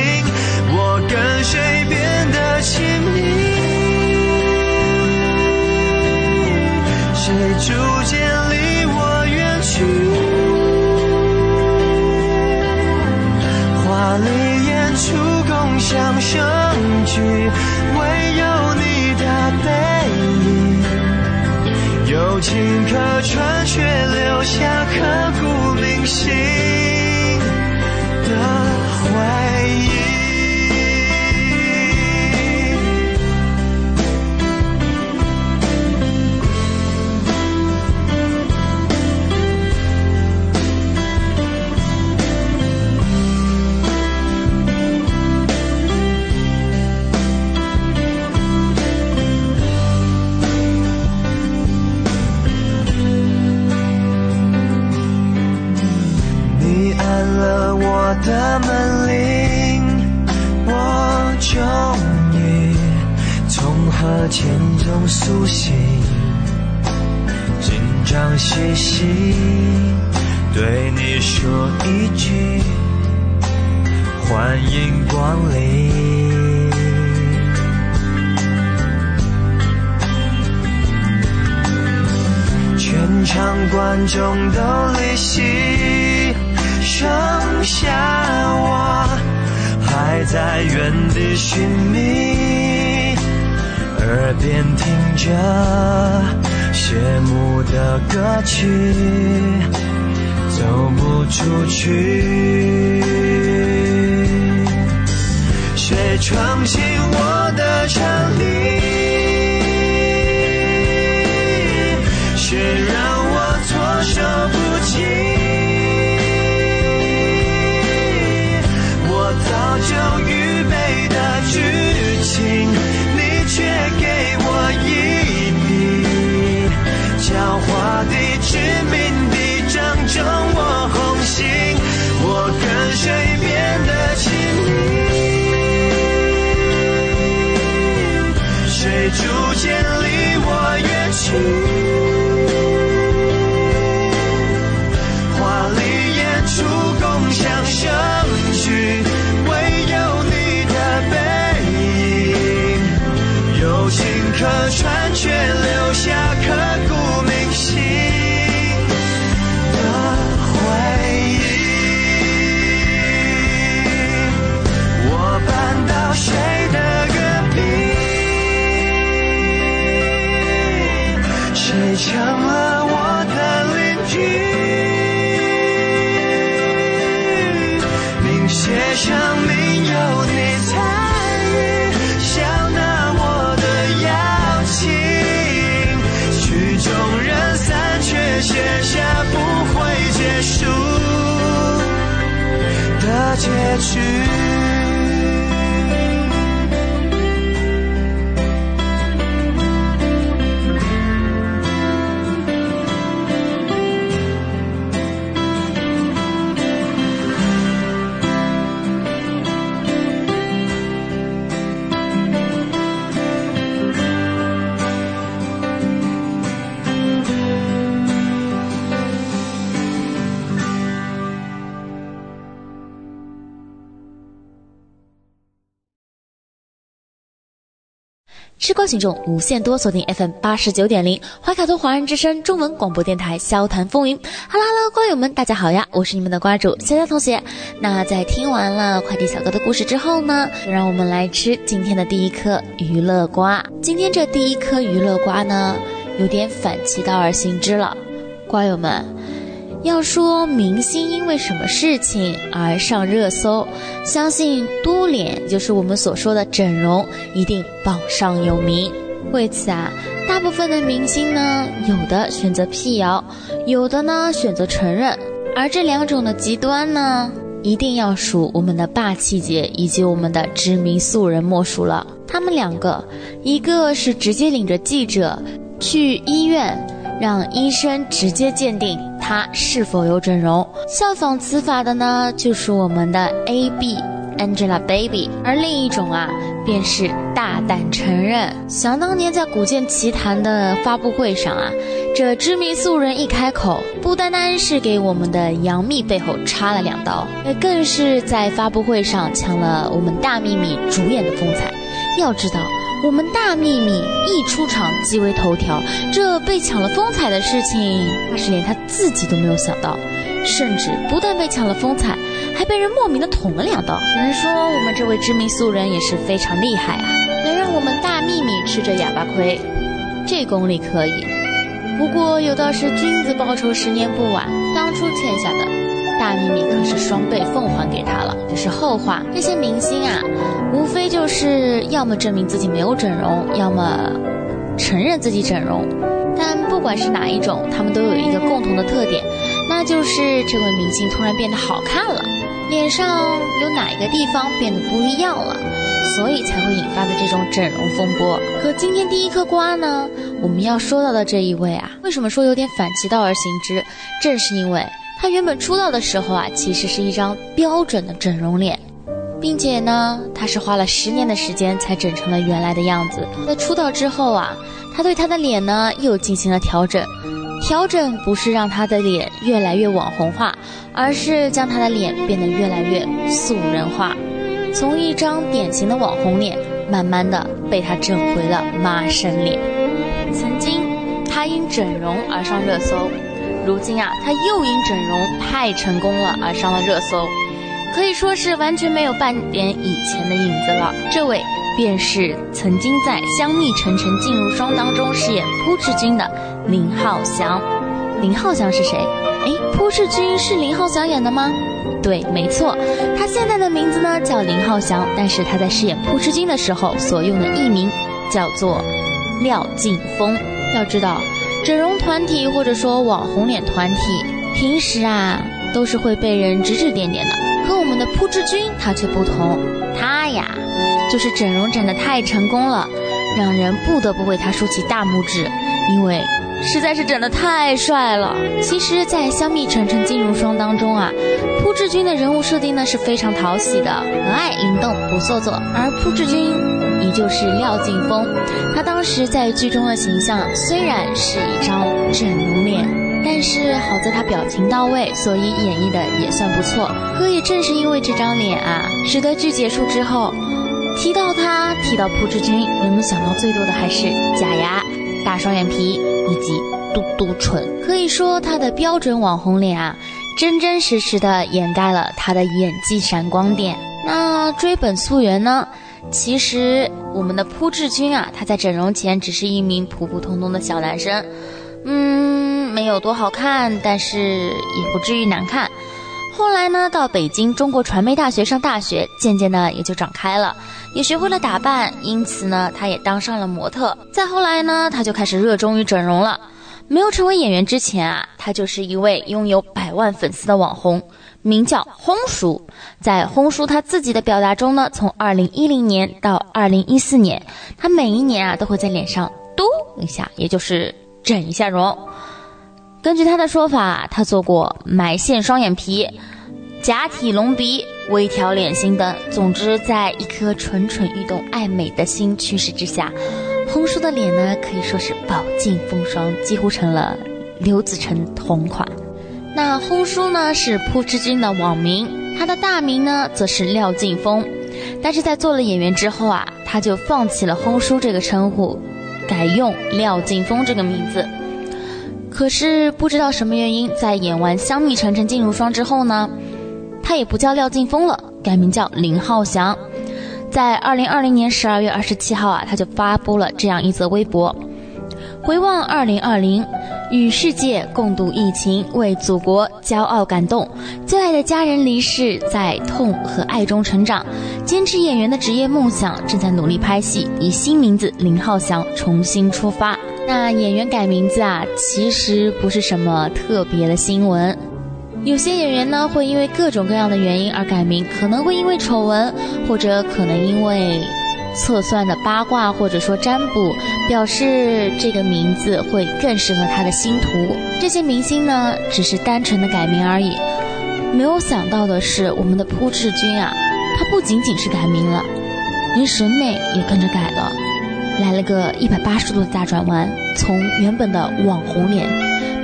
吃瓜群众无限多，锁定 FM 八十九点零，怀卡托华人之声中文广播电台，笑谈风云。Hello Hello，瓜友们，大家好呀，我是你们的瓜主潇潇同学。那在听完了快递小哥的故事之后呢，让我们来吃今天的第一颗娱乐瓜。今天这第一颗娱乐瓜呢，有点反其道而行之了，瓜友们。要说明星因为什么事情而上热搜，相信嘟脸就是我们所说的整容，一定榜上有名。为此啊，大部分的明星呢，有的选择辟谣，有的呢选择承认，而这两种的极端呢，一定要数我们的霸气姐以及我们的知名素人莫属了。他们两个，一个是直接领着记者去医院。让医生直接鉴定他是否有整容，效仿此法的呢，就是我们的 A B Angelababy，而另一种啊，便是大胆承认。想当年在古剑奇谭的发布会上啊，这知名素人一开口，不单单是给我们的杨幂背后插了两刀，也更是在发布会上抢了我们大幂幂主演的风采。要知道。我们大秘密一出场即为头条，这被抢了风采的事情，怕是连他自己都没有想到。甚至不但被抢了风采，还被人莫名的捅了两刀。有人说我们这位知名素人也是非常厉害啊，能让我们大秘密吃着哑巴亏，这功力可以。不过有道是君子报仇十年不晚，当初欠下的。大幂幂可是双倍奉还给他了，这是后话。这些明星啊，无非就是要么证明自己没有整容，要么承认自己整容。但不管是哪一种，他们都有一个共同的特点，那就是这位明星突然变得好看了，脸上有哪一个地方变得不一样了，所以才会引发的这种整容风波。可今天第一颗瓜呢，我们要说到的这一位啊，为什么说有点反其道而行之？正是因为。他原本出道的时候啊，其实是一张标准的整容脸，并且呢，他是花了十年的时间才整成了原来的样子。在出道之后啊，他对他的脸呢又进行了调整，调整不是让他的脸越来越网红化，而是将他的脸变得越来越素人化，从一张典型的网红脸，慢慢的被他整回了妈生脸。曾经，他因整容而上热搜。如今啊，他又因整容太成功了而上了热搜，可以说是完全没有半点以前的影子了。这位便是曾经在《香蜜沉沉烬如霜》当中饰演扑哧君的林浩翔。林浩翔是谁？哎，扑哧君是林浩翔演的吗？对，没错，他现在的名字呢叫林浩翔，但是他在饰演扑哧君的时候所用的艺名叫做廖劲峰。要知道。整容团体或者说网红脸团体，平时啊都是会被人指指点点的。可我们的朴智君他却不同，他呀就是整容整得太成功了，让人不得不为他竖起大拇指，因为实在是整得太帅了。其实，在《香蜜沉沉烬如霜》当中啊，朴智君的人物设定呢是非常讨喜的，可爱灵动不做作，而朴智君。依旧是廖劲峰，他当时在剧中的形象虽然是一张整容脸，但是好在他表情到位，所以演绎的也算不错。可也正是因为这张脸啊，使得剧结束之后，提到他，提到朴智君，人们想到最多的还是假牙、大双眼皮以及嘟嘟唇。可以说他的标准网红脸啊，真真实实的掩盖了他的演技闪光点。那追本溯源呢？其实我们的朴智君啊，他在整容前只是一名普普通通的小男生，嗯，没有多好看，但是也不至于难看。后来呢，到北京中国传媒大学上大学，渐渐的也就长开了，也学会了打扮，因此呢，他也当上了模特。再后来呢，他就开始热衷于整容了。没有成为演员之前啊，他就是一位拥有百万粉丝的网红。名叫轰叔。在轰叔他自己的表达中呢，从二零一零年到二零一四年，他每一年啊都会在脸上嘟一下，也就是整一下容。根据他的说法，他做过埋线双眼皮、假体隆鼻、微调脸型等。总之，在一颗蠢蠢欲动、爱美的心驱使之下，轰叔的脸呢可以说是饱经风霜，几乎成了刘子成同款。那轰叔呢是扑之君的网名，他的大名呢则是廖劲峰。但是在做了演员之后啊，他就放弃了轰叔这个称呼，改用廖劲峰这个名字。可是不知道什么原因，在演完《香蜜沉沉烬如霜》之后呢，他也不叫廖劲峰了，改名叫林浩翔。在二零二零年十二月二十七号啊，他就发布了这样一则微博：回望二零二零，与世界共度疫情，为祖国骄傲感动。最爱的家人离世，在痛和爱中成长。坚持演员的职业梦想，正在努力拍戏，以新名字林浩翔重新出发。那演员改名字啊，其实不是什么特别的新闻。有些演员呢，会因为各种各样的原因而改名，可能会因为丑闻，或者可能因为测算的八卦，或者说占卜，表示这个名字会更适合他的星图。这些明星呢，只是单纯的改名而已。没有想到的是，我们的扑志军啊，他不仅仅是改名了，连审美也跟着改了。来了个一百八十度的大转弯，从原本的网红脸，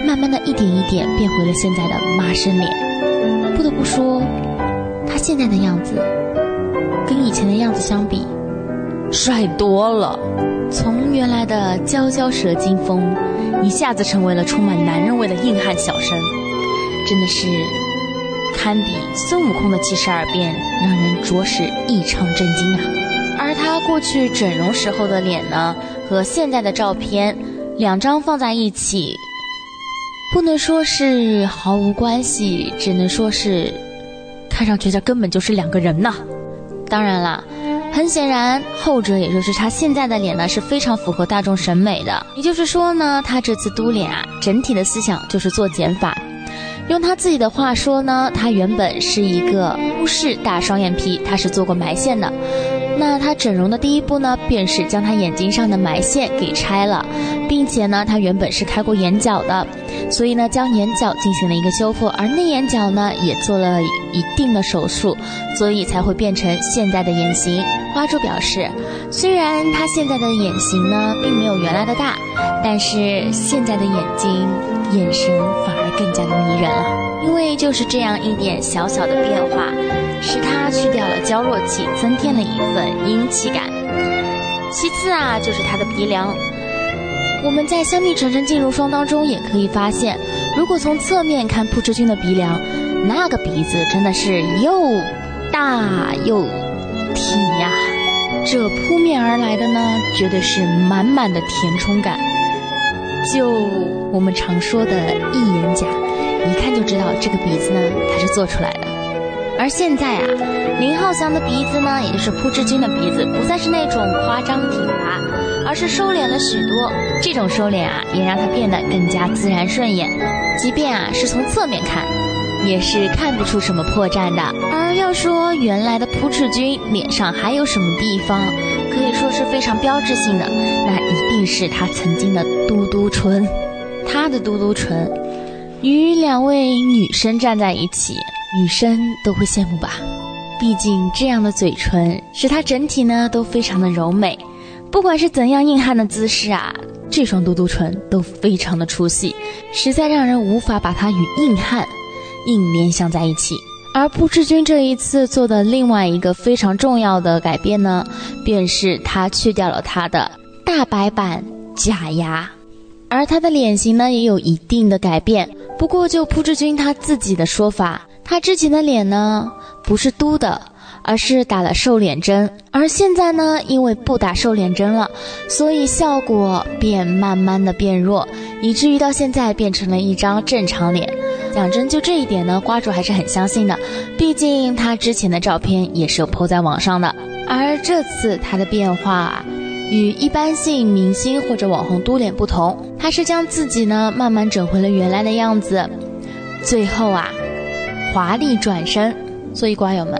慢慢的一点一点变回了现在的妈生脸。不得不说，他现在的样子，跟以前的样子相比，帅多了。从原来的娇娇蛇精风，一下子成为了充满男人味的硬汉小生，真的是堪比孙悟空的七十二变，让人着实异常震惊啊！而他过去整容时候的脸呢，和现在的照片两张放在一起，不能说是毫无关系，只能说是看上去这根本就是两个人呐。当然啦，很显然后者也就是他现在的脸呢是非常符合大众审美的。也就是说呢，他这次嘟脸啊，整体的思想就是做减法。用他自己的话说呢，他原本是一个欧式大双眼皮，他是做过埋线的。那他整容的第一步呢，便是将他眼睛上的埋线给拆了，并且呢，他原本是开过眼角的，所以呢，将眼角进行了一个修复，而内眼角呢，也做了一定的手术，所以才会变成现在的眼型。花主表示，虽然他现在的眼型呢，并没有原来的大，但是现在的眼睛眼神反而更加的迷人了，因为就是这样一点小小的变化。是他去掉了娇弱气，增添了一份英气感。其次啊，就是他的鼻梁。我们在《香蜜沉沉烬如霜》当中也可以发现，如果从侧面看朴智君的鼻梁，那个鼻子真的是又大又挺呀。这扑面而来的呢，绝对是满满的填充感。就我们常说的一眼假，一看就知道这个鼻子呢，它是做出来的。而现在啊，林浩翔的鼻子呢，也就是朴智君的鼻子，不再是那种夸张挺拔，而是收敛了许多。这种收敛啊，也让他变得更加自然顺眼。即便啊是从侧面看，也是看不出什么破绽的。而要说原来的朴智君脸上还有什么地方可以说是非常标志性的，那一定是他曾经的嘟嘟唇。他的嘟嘟唇，与两位女生站在一起。女生都会羡慕吧，毕竟这样的嘴唇使她整体呢都非常的柔美，不管是怎样硬汉的姿势啊，这双嘟嘟唇都非常的出戏，实在让人无法把它与硬汉硬联想在一起。而朴智君这一次做的另外一个非常重要的改变呢，便是他去掉了他的大白板假牙，而他的脸型呢也有一定的改变。不过就朴智君他自己的说法。他之前的脸呢，不是嘟的，而是打了瘦脸针。而现在呢，因为不打瘦脸针了，所以效果便慢慢的变弱，以至于到现在变成了一张正常脸。讲真，就这一点呢，瓜主还是很相信的，毕竟他之前的照片也是有 po 在网上的。而这次他的变化啊，与一般性明星或者网红嘟脸不同，他是将自己呢慢慢整回了原来的样子。最后啊。华丽转身。所以，瓜友们，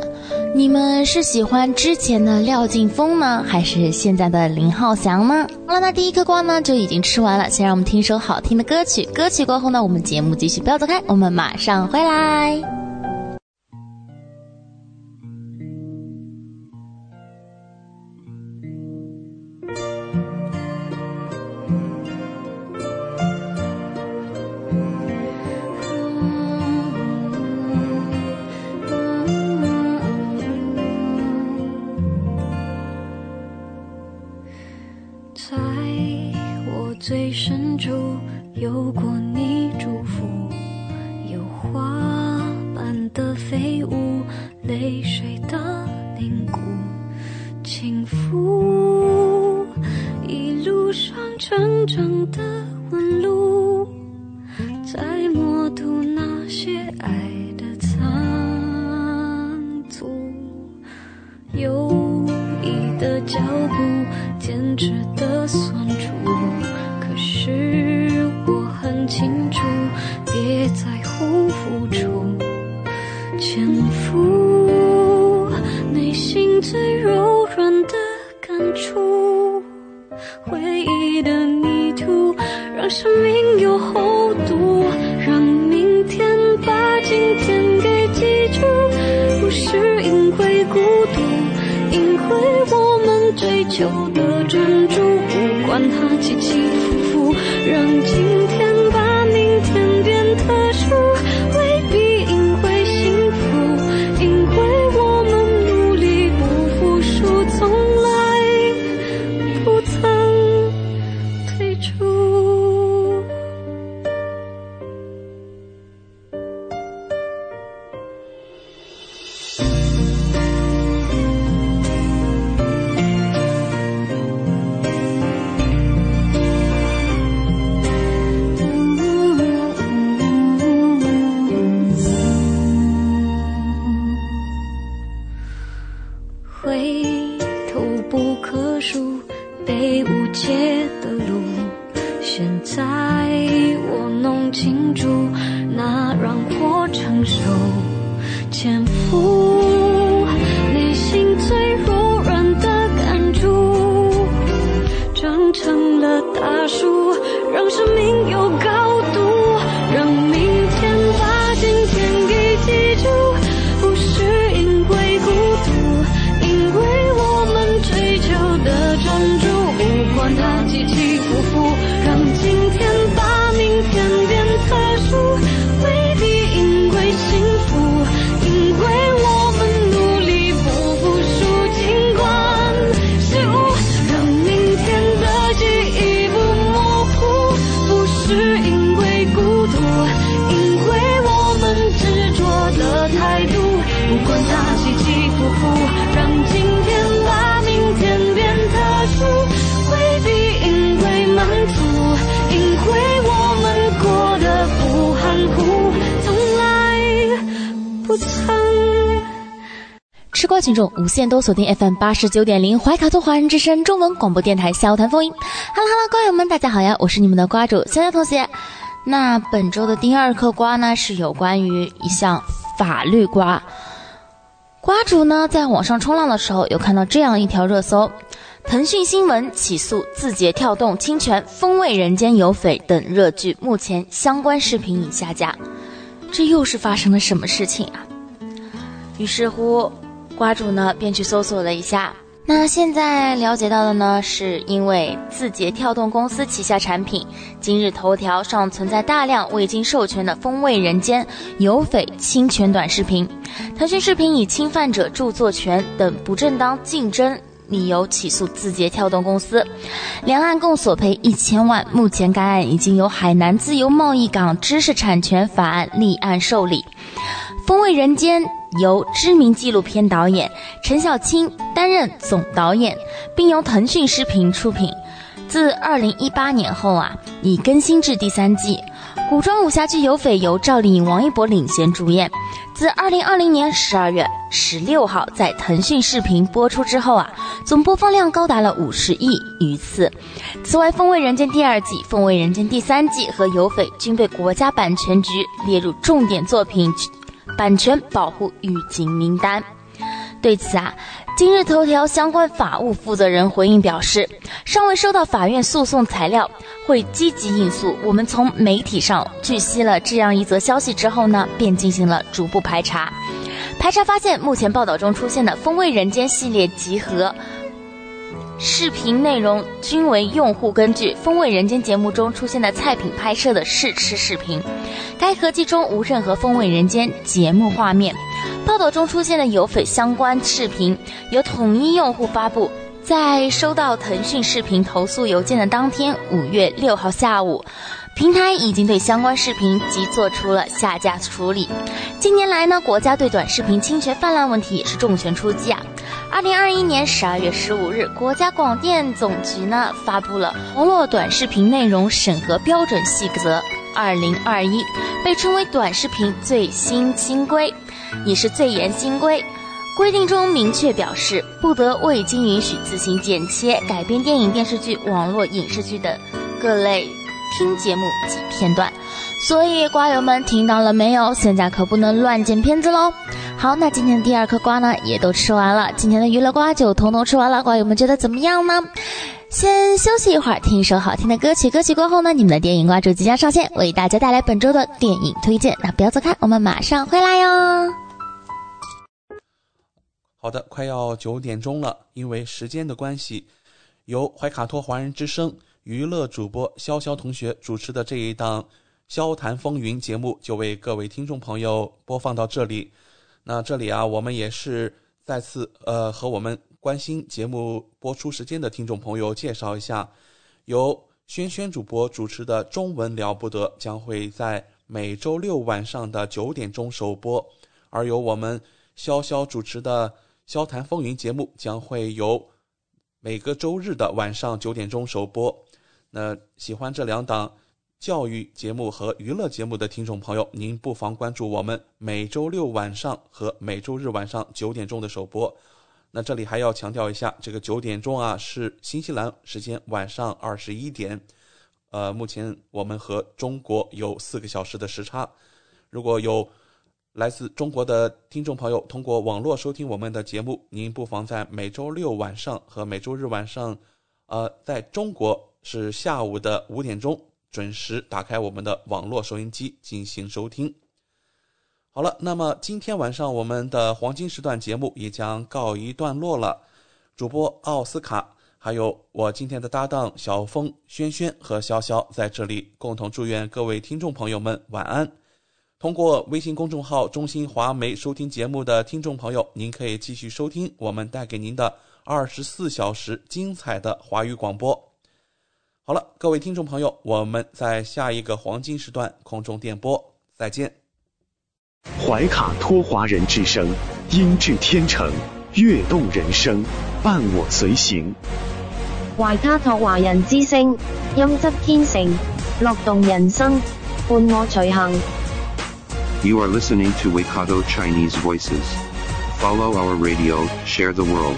你们是喜欢之前的廖劲峰呢，还是现在的林浩翔呢？好了，那第一颗瓜呢就已经吃完了，先让我们听一首好听的歌曲。歌曲过后呢，我们节目继续，不要走开，我们马上回来。让它起起伏伏，让情。众无限都锁定 FM 八十九点零怀卡托华人之声中文广播电台笑谈风云。Hello Hello，瓜友们，大家好呀！我是你们的瓜主潇潇同学。那本周的第二颗瓜呢，是有关于一项法律瓜。瓜主呢，在网上冲浪的时候，有看到这样一条热搜：腾讯新闻起诉字节跳动侵权，《风味人间》有匪等热剧目前相关视频已下架。这又是发生了什么事情啊？于是乎。瓜主呢，便去搜索了一下。那现在了解到的呢，是因为字节跳动公司旗下产品今日头条上存在大量未经授权的“风味人间”有匪侵权短视频，腾讯视频以侵犯者著作权等不正当竞争理由起诉字节跳动公司，两案共索赔一千万。目前该案已经由海南自由贸易港知识产权法案立案受理，《风味人间》。由知名纪录片导演陈小青担任总导演，并由腾讯视频出品。自二零一八年后啊，已更新至第三季。古装武侠剧《有匪》由赵丽颖、王一博领衔主演。自二零二零年十二月十六号在腾讯视频播出之后啊，总播放量高达了五十亿余次。此外，《风味人间》第二季、《风味人间》第三季和《有匪》均被国家版权局列入重点作品。版权保护预警名单。对此啊，今日头条相关法务负责人回应表示，尚未收到法院诉讼材料，会积极应诉。我们从媒体上据悉了这样一则消息之后呢，便进行了逐步排查。排查发现，目前报道中出现的《风味人间》系列集合视频内容，均为用户根据《风味人间》节目中出现的菜品拍摄的试吃视频。该合集中无任何《风味人间》节目画面。报道中出现的有匪相关视频由统一用户发布，在收到腾讯视频投诉邮件的当天，五月六号下午，平台已经对相关视频即做出了下架处理。近年来呢，国家对短视频侵权泛滥问题也是重拳出击啊。二零二一年十二月十五日，国家广电总局呢发布了《网络短视频内容审核标准细则二零二一》，被称为短视频最新新规。也是最严新规，规定中明确表示，不得未经允许自行剪切、改编电影、电视剧、网络影视剧等各类听节目及片段。所以，瓜友们听到了没有？现在可不能乱剪片子喽！好，那今天的第二颗瓜呢，也都吃完了，今天的娱乐瓜就统统吃完了。瓜友们觉得怎么样呢？先休息一会儿，听一首好听的歌曲。歌曲过后呢，你们的电影瓜就即将上线，为大家带来本周的电影推荐。那不要走开，我们马上回来哟。好的，快要九点钟了，因为时间的关系，由怀卡托华人之声娱乐主播潇潇同学主持的这一档《潇谈风云》节目就为各位听众朋友播放到这里。那这里啊，我们也是再次呃和我们。关心节目播出时间的听众朋友，介绍一下，由轩轩主播主持的《中文了不得》将会在每周六晚上的九点钟首播，而由我们潇潇主持的《潇谈风云》节目将会由每个周日的晚上九点钟首播。那喜欢这两档教育节目和娱乐节目的听众朋友，您不妨关注我们每周六晚上和每周日晚上九点钟的首播。那这里还要强调一下，这个九点钟啊是新西兰时间晚上二十一点，呃，目前我们和中国有四个小时的时差。如果有来自中国的听众朋友通过网络收听我们的节目，您不妨在每周六晚上和每周日晚上，呃，在中国是下午的五点钟准时打开我们的网络收音机进行收听。好了，那么今天晚上我们的黄金时段节目也将告一段落了。主播奥斯卡，还有我今天的搭档小峰、轩轩和潇潇在这里共同祝愿各位听众朋友们晚安。通过微信公众号“中新华媒”收听节目的听众朋友，您可以继续收听我们带给您的二十四小时精彩的华语广播。好了，各位听众朋友，我们在下一个黄金时段空中电波再见。怀卡托华人之声，音质天成，悦动人生，伴我随行。怀卡托华人之声，音质天成，乐动人生，伴我随行。You are listening to Waikato Chinese Voices. Follow our radio, share the world.